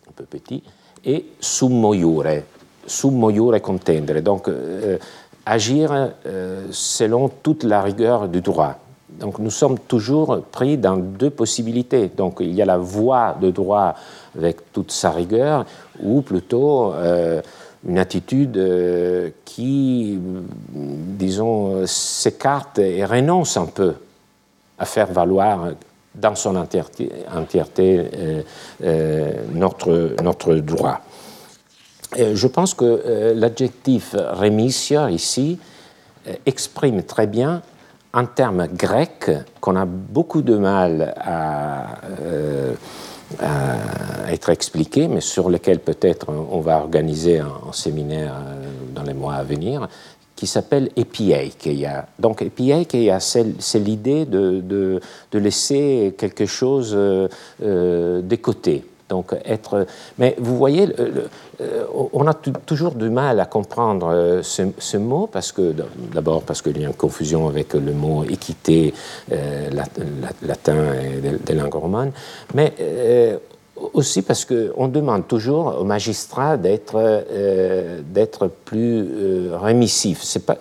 un peu petit, et summo iure, summo iure contendere, donc euh, agir euh, selon toute la rigueur du droit. Donc nous sommes toujours pris dans deux possibilités. Donc il y a la voie de droit avec toute sa rigueur, ou plutôt euh, une attitude qui, disons, s'écarte et renonce un peu à faire valoir dans son entièreté, euh, euh, notre, notre droit. je pense que euh, l'adjectif remissia ici exprime très bien un terme grec qu'on a beaucoup de mal à, être expliqué, mais sur lequel peut-être on va organiser un, séminaire dans les mois à venir, qui s'appelle epieikeia. Donc epieikeia, c'est l'idée de, laisser quelque chose euh, euh de côté. Donc être, mais vous voyez, euh, on a toujours du mal à comprendre euh, ce, mot parce que d'abord parce qu'il y a une confusion avec le mot équité latin et des, des langues romanes, mais aussi parce qu'on demande toujours aux magistrats d'être euh, plus euh, rémissifs. Ce n'est pas,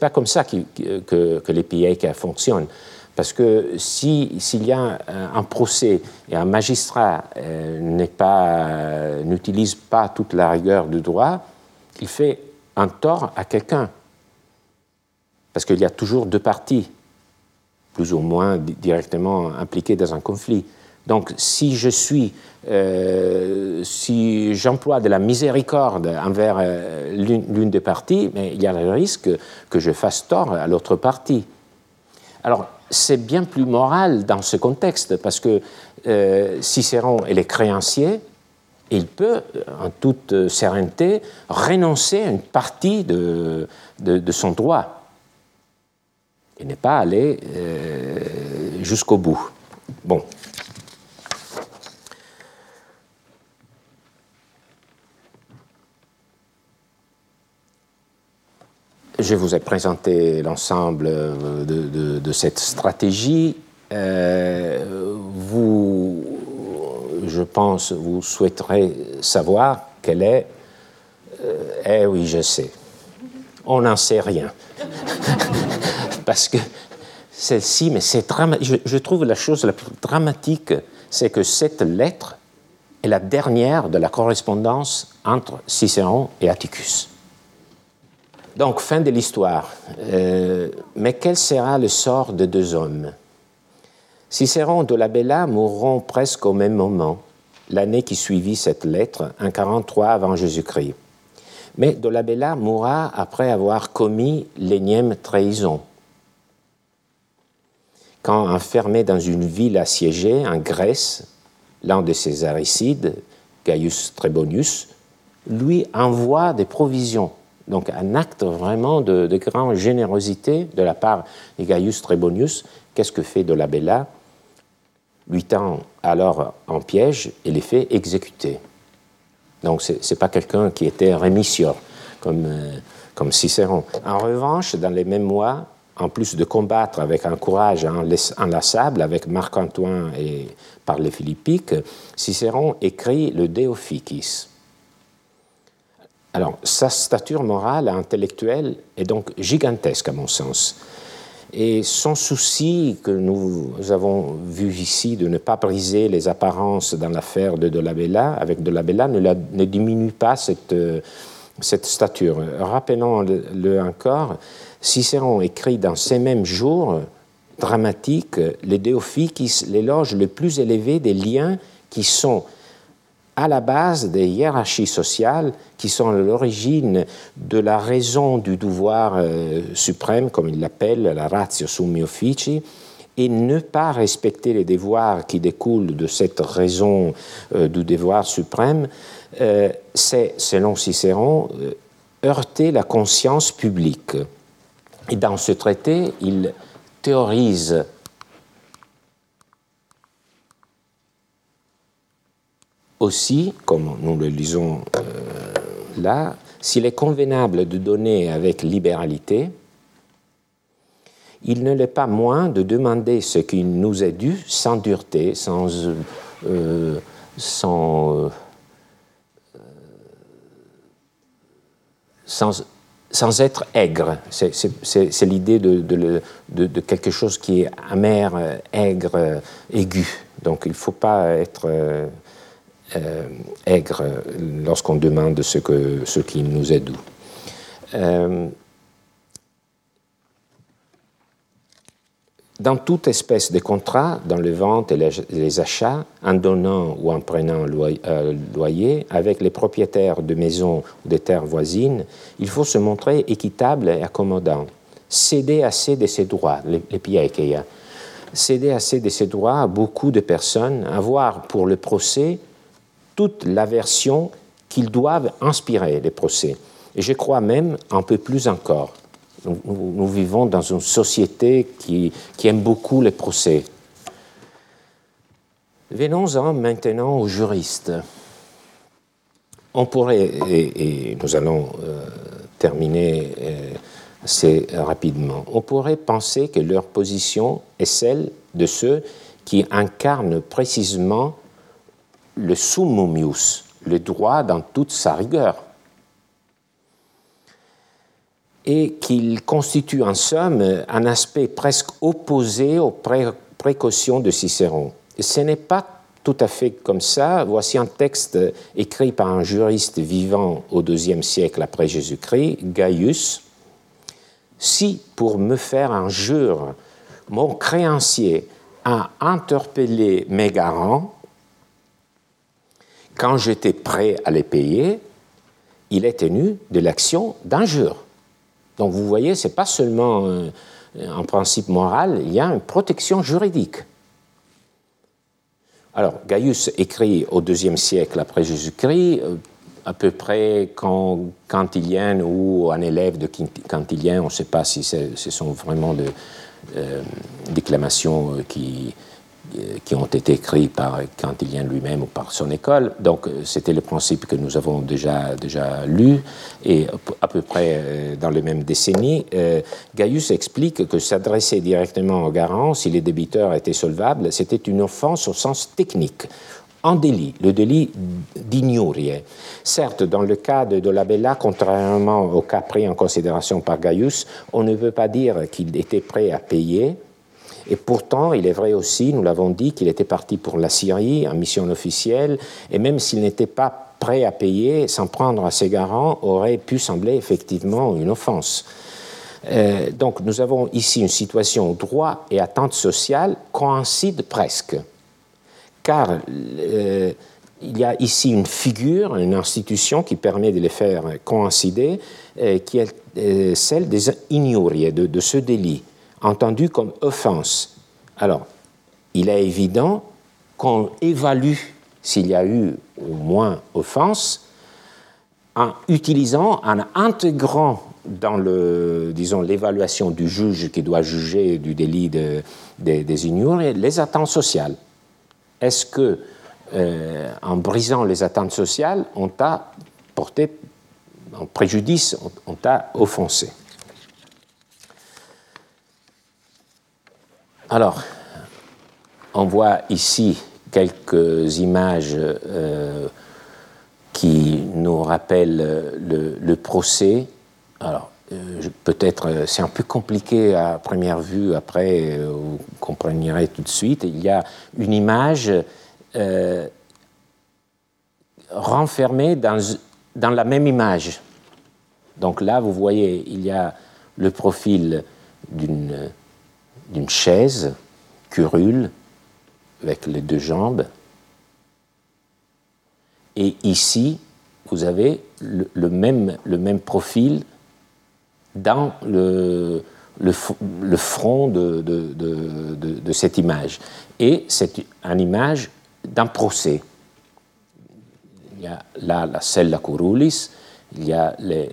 pas, comme ça que, que les PIA fonctionnent. Parce que s'il y a un procès et un magistrat euh, n'utilise pas toute la rigueur du droit, il fait un tort à quelqu'un. Parce qu'il y a toujours deux parties, plus ou moins directement impliquées dans un conflit. Donc, si je suis, euh, si j'emploie de la miséricorde envers euh, l'une des parties, mais il y a le risque que je fasse tort à l'autre partie. Alors, c'est bien plus moral dans ce contexte, parce que euh, Cicéron et les créanciers, il peut, en toute sérénité, renoncer à une partie de, son droit et n'est pas allé euh, jusqu'au bout. Bon. Je vous ai présenté l'ensemble de, de, cette stratégie. Euh, vous je pense, vous souhaiterez savoir quelle est. Euh, eh oui, je sais. On n'en sait rien. Parce que celle-ci, mais c'est je, je trouve la chose la plus dramatique, c'est que cette lettre est la dernière de la correspondance entre Cicéron et Atticus. Donc, fin de l'histoire. Euh, mais quel sera le sort de deux hommes? Cicéron de la Bella mourront presque au même moment, l'année qui suivit cette lettre, en 43 avant Jésus-Christ. Mais de la Bella mourra après avoir commis l'énième trahison. Quand enfermé dans une ville assiégée en Grèce, l'un de ses aricides, Gaius Trebonius, lui envoie des provisions. Donc un acte vraiment de, grande générosité de la part de Gaius Trebonius. Qu'est-ce que fait de la Bella? Lui tend alors en piège et les fait exécuter. Donc ce n'est pas quelqu'un qui était rémisseur comme, euh, comme Cicéron. En revanche, dans les mêmes mois, en plus de combattre avec un courage inlassable avec Marc-Antoine et par les Philippiques, Cicéron écrit le De. Alors, sa stature morale et intellectuelle est donc gigantesque à mon sens. Et son souci que nous avons vu ici de ne pas briser les apparences dans l'affaire de Dolabella, avec Dolabella, ne, ne diminue pas cette, cette stature. Rappelons-le encore, Cicéron écrit dans ces mêmes jours dramatiques les Déophiques, l'éloge le plus élevé des liens qui sont à la base des hiérarchies sociales qui sont à l'origine de la raison du devoir euh, suprême, comme il l'appelle, la ratio summi offici, et ne pas respecter les devoirs qui découlent de cette raison euh, du devoir suprême, euh, c'est, selon Cicéron, heurter la conscience publique. Et dans ce traité, il théorise aussi, comme nous le lisons euh, là, s'il est convenable de donner avec libéralité, il ne l'est pas moins de demander ce qui nous est dû sans dureté, sans, euh, sans, sans, être aigre. C'est l'idée de, quelque chose qui est amer, aigre, aigu. Donc il ne faut pas être euh, aigre lorsqu'on demande ce, que, ce qui nous est doux. Euh, dans toute espèce de contrat, dans les ventes et les, achats, en donnant ou en prenant euh, loyer, avec les propriétaires de maisons ou de terres voisines, il faut se montrer équitable et accommodant. Céder assez de ses droits, les, les. Céder assez de ses droits à beaucoup de personnes, avoir pour le procès toute l'aversion qu'ils doivent inspirer les procès. Et je crois même un peu plus encore. Nous, vivons dans une société qui, aime beaucoup les procès. Venons-en maintenant aux juristes. On pourrait, et, nous allons euh, terminer euh, assez rapidement, on pourrait penser que leur position est celle de ceux qui incarnent précisément le summumius, le droit dans toute sa rigueur, et qu'il constitue en somme un aspect presque opposé aux précautions de Cicéron. ce n'est pas tout à fait comme ça. Voici un texte écrit par un juriste vivant au IIe siècle après Jésus-Christ, Gaius. Si, pour me faire injure, mon créancier a interpellé mes garants, quand j'étais prêt à les payer, il est tenu de l'action d'injure. Donc vous voyez, ce n'est pas seulement un, principe moral, il y a une protection juridique. Alors, Gaius écrit au deuxième siècle après Jésus-Christ, à peu près quand Cantilien ou un élève de Cantilien, on ne sait pas si ce sont vraiment des déclamations qui, euh, qui ont été écrits par Cantilien lui-même ou par son école. Donc euh, c'était le principe que nous avons déjà, déjà lu, et à peu près euh, dans les mêmes décennies, Gaius explique que s'adresser directement au garant, si les débiteurs étaient solvables, c'était une offense au sens technique un délit, le délit d'ignorie. Certes, dans le cas de Dolabella, contrairement au cas pris en considération par Gaius, on ne veut pas dire qu'il était prêt à payer, et pourtant, il est vrai aussi, nous l'avons dit, qu'il était parti pour la Syrie en mission officielle, et même s'il n'était pas prêt à payer, s'en prendre à ses garants aurait pu sembler effectivement une offense. Euh, donc nous avons ici une situation où droit et attente sociale coïncident presque, car euh, il y a ici une figure, une institution qui permet de les faire coïncider, euh, qui est celle des ignories, de, de ce délit entendu comme offense. Alors, il est évident qu'on évalue s'il y a eu au moins offense en utilisant, en intégrant dans le, disons, l'évaluation du juge qui doit juger du délit de, des ignorés les attentes sociales. Est-ce que, euh, en brisant les attentes sociales, on t'a porté en préjudice, on t'a offensé? Alors, on voit ici quelques images euh, qui nous rappellent le, procès. Alors, euh, peut-être euh, c'est un peu compliqué à première vue, après vous comprendrez tout de suite. Il y a une image renfermée dans, dans la même image. Donc là, vous voyez, il y a le profil d'une d'une chaise curule avec les deux jambes. Et ici, vous avez le, même, le même profil dans le, le, front de, de, de, cette image. Et c'est une image d'un procès. Il y a là la cella curulis, il y a les,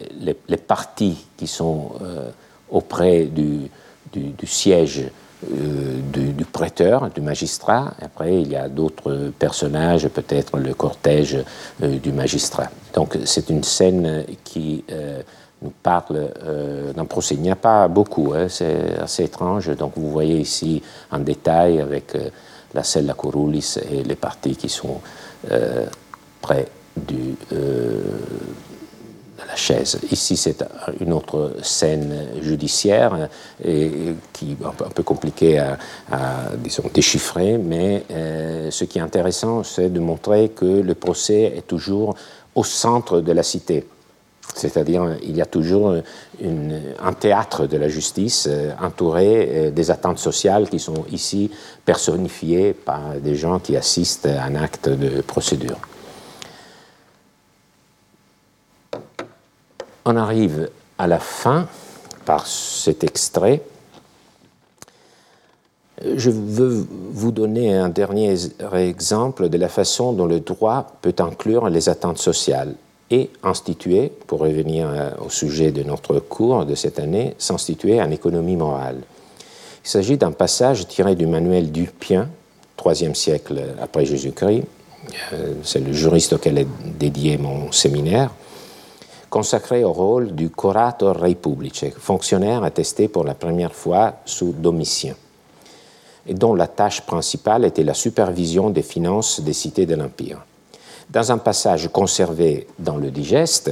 les, parties qui sont euh, auprès du, du, siège euh, du, prêteur, du magistrat. Après, il y a d'autres personnages, peut-être le cortège euh, du magistrat. Donc, c'est une scène qui euh, nous parle d'un procès. Il n'y a pas beaucoup, hein, c'est assez étrange. Donc, vous voyez ici en détail avec la selle à Corulis et les parties qui sont près du Ici, c'est une autre scène judiciaire et, qui est un peu compliquée à, déchiffrer, mais euh, ce qui est intéressant, c'est de montrer que le procès est toujours au centre de la cité. C'est-à-dire, il y a toujours un théâtre de la justice euh, entouré euh, des attentes sociales qui sont ici personnifiées par des gens qui assistent à un acte de procédure. On arrive à la fin par cet extrait. Je veux vous donner un dernier exemple de la façon dont le droit peut inclure les attentes sociales et instituer, pour revenir au sujet de notre cours de cette année, s'instituer en économie morale. Il s'agit d'un passage tiré du manuel d'Ulpien, IIIe siècle après Jésus-Christ. Euh, c'est le juriste auquel est dédié mon séminaire consacré au rôle du curator republice, fonctionnaire attesté pour la première fois sous Domitien, et dont la tâche principale était la supervision des finances des cités de l'Empire. Dans un passage conservé dans le digeste,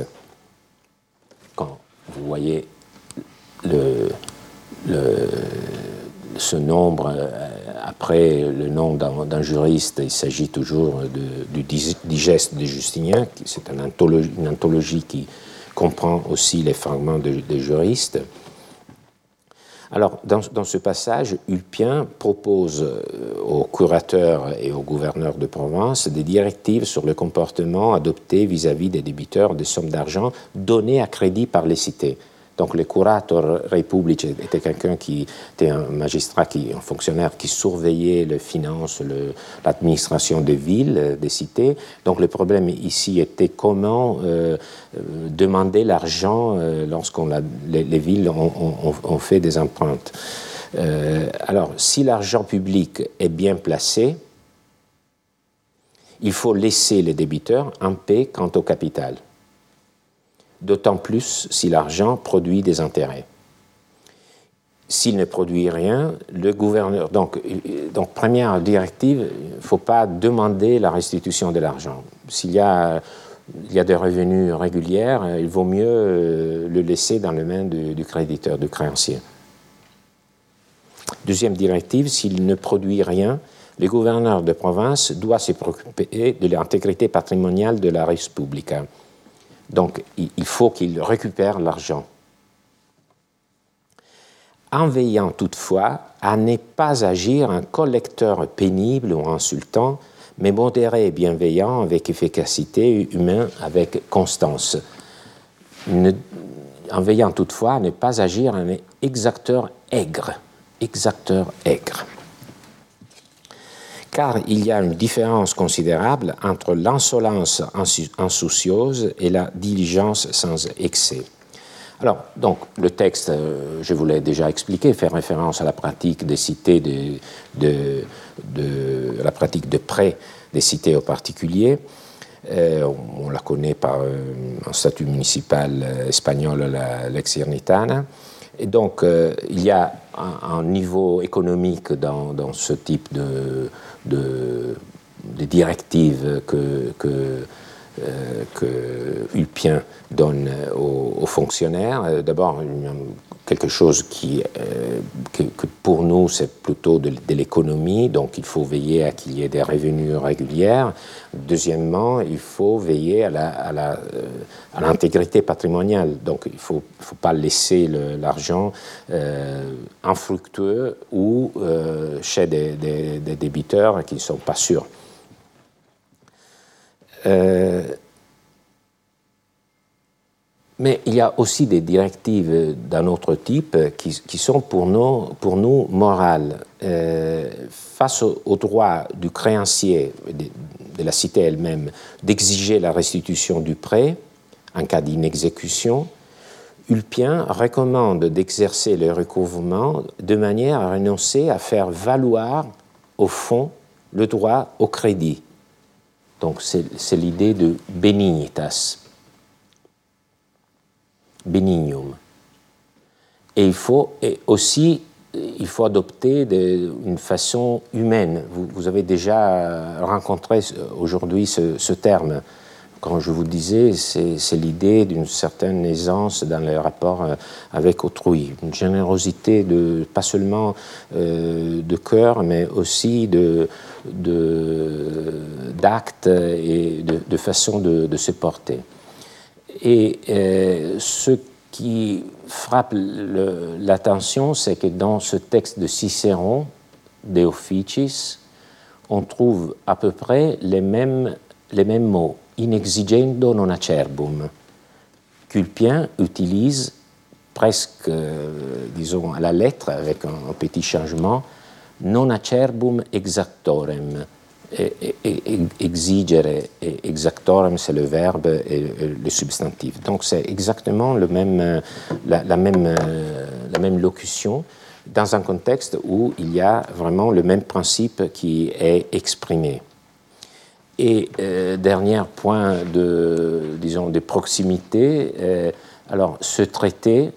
quand vous voyez ce nombre euh, après le nom d'un juriste, il s'agit toujours du digeste de Justinien, c'est une anthologie qui comprend aussi les fragments des juristes. Alors, dans, ce passage, Ulpien propose euh, aux curateurs et aux gouverneurs de province des directives sur le comportement adopté vis-à-vis des débiteurs des sommes d'argent données à crédit par les cités. Donc le curator republic était quelqu'un qui était un magistrat, qui, un fonctionnaire qui surveillait les finances, l'administration des villes, des cités. Donc le problème ici était comment euh, demander l'argent lorsqu'on les, les, villes ont, fait des empreintes. alors si l'argent public est bien placé, il faut laisser les débiteurs en paix quant au capital, d'autant plus si l'argent produit des intérêts. S'il ne produit rien, le gouverneur. Donc, première directive, il ne faut pas demander la restitution de l'argent. S'il y a, il y a des revenus réguliers, il vaut mieux euh, le laisser dans les mains du, du créditeur, du créancier. Deuxième directive, s'il ne produit rien, le gouverneur de province doit se préoccuper de l'intégrité patrimoniale de la République. Donc, il faut qu'il récupère l'argent. En veillant toutefois à ne pas agir un collecteur pénible ou insultant, mais modéré et bienveillant avec efficacité, humain avec constance. en veillant toutefois à ne pas agir un exacteur aigre. Exacteur aigre car il y a une différence considérable entre l'insolence insoucieuse et la diligence sans excès. Alors, donc, le texte, euh, je vous l'ai déjà expliqué, fait référence à la pratique des cités, de, la pratique de prêt des cités aux particuliers. Euh, on la connaît par euh, un statut municipal espagnol, la Lex Et donc, il y a un, niveau économique dans ce type de, de, directives que, que, euh, Ulpien donne aux, fonctionnaires. Euh, d'abord, quelque chose qui, euh, que, pour nous, c'est plutôt de, l'économie, donc il faut veiller à qu'il y ait des revenus réguliers. Deuxièmement, il faut veiller à, l'intégrité patrimoniale, donc il ne faut, faut, pas laisser l'argent infructueux ou chez des, des, débiteurs qui ne sont pas sûrs. Mais il y a aussi des directives d'un autre type qui, sont pour nous, morales. Euh, face au, droit du créancier, de, la cité elle-même, d'exiger la restitution du prêt en cas d'inexécution, Ulpien recommande d'exercer le recouvrement de manière à renoncer à faire valoir au fond le droit au crédit. Donc c'est l'idée de benignitas benignum. Et il faut aussi il faut adopter une façon humaine. Vous, avez déjà rencontré aujourd'hui ce, terme. Quand je vous disais, c'est l'idée d'une certaine aisance dans les rapports euh, avec autrui, une générosité de, pas seulement euh, de cœur, mais aussi d'actes de, et de, façon de, se porter. Et euh, ce qui frappe l'attention, c'est que dans ce texte de Cicéron, De Officis, on trouve à peu près les mêmes, les mêmes mots, in exigendo non acerbum. Culpien utilise presque, euh, disons, à la lettre, avec un petit changement, non acerbum exactorem exigere et exactorem, c'est le verbe et le substantif. Donc c'est exactement le même, la, même, locution dans un contexte où il y a vraiment le même principe qui est exprimé. Et euh, dernier point de, disons, de proximité, euh, alors ce traité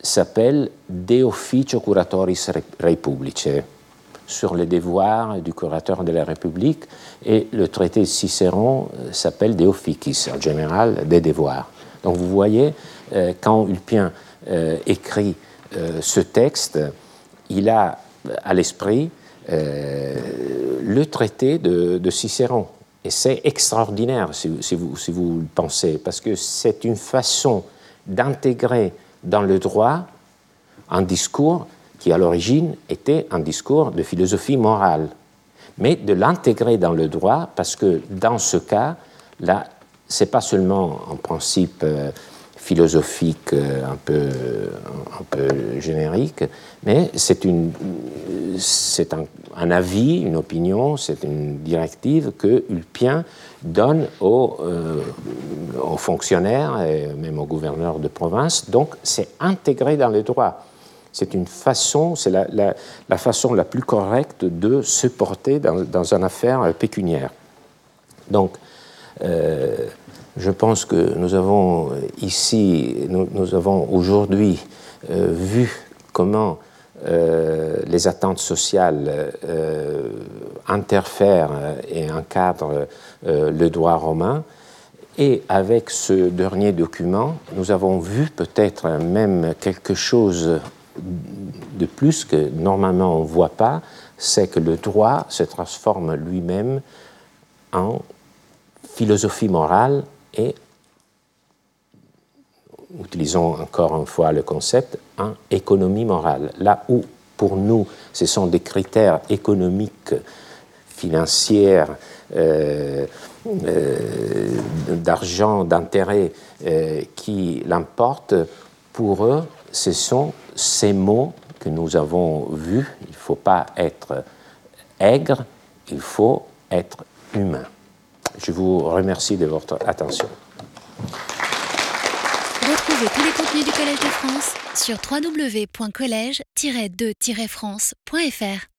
s'appelle De Officio Curatoris Republice sur les devoirs du curateur de la République et le traité de Cicéron euh, s'appelle De Officis, en général des devoirs. Donc vous voyez, euh, quand Ulpien euh, écrit ce texte, il a à l'esprit le traité de, Cicéron. Et c'est extraordinaire si, vous, si vous le pensez, parce que c'est une façon d'intégrer dans le droit un discours qui à l'origine était un discours de philosophie morale, mais de l'intégrer dans le droit parce que dans ce cas, là, c'est pas seulement un principe euh, philosophique un peu, un peu générique, mais c'est un, un, avis, une opinion, c'est une directive que Ulpien donne aux, aux, fonctionnaires et même aux gouverneurs de province. Donc c'est intégré dans le droit. C'est une façon, c'est la, façon la plus correcte de se porter dans, dans une affaire pécuniaire. Donc, euh, je pense que nous avons ici, nous, avons aujourd'hui euh, vu comment euh, les attentes sociales interfèrent et encadrent le droit romain. Et avec ce dernier document, nous avons vu peut-être même quelque chose de plus que normalement on ne voit pas, c'est que le droit se transforme lui-même en philosophie morale et, utilisons encore une fois le concept, en économie morale. Là où pour nous ce sont des critères économiques, financiers, euh, euh, d'argent, d'intérêt euh, qui l'emportent, pour eux, ce sont ces mots que nous avons vus. Il ne faut pas être aigre, il faut être humain. Je vous remercie de votre attention. Retrouvez tous les contenus du Collège de France sur www.colège-2-france.fr.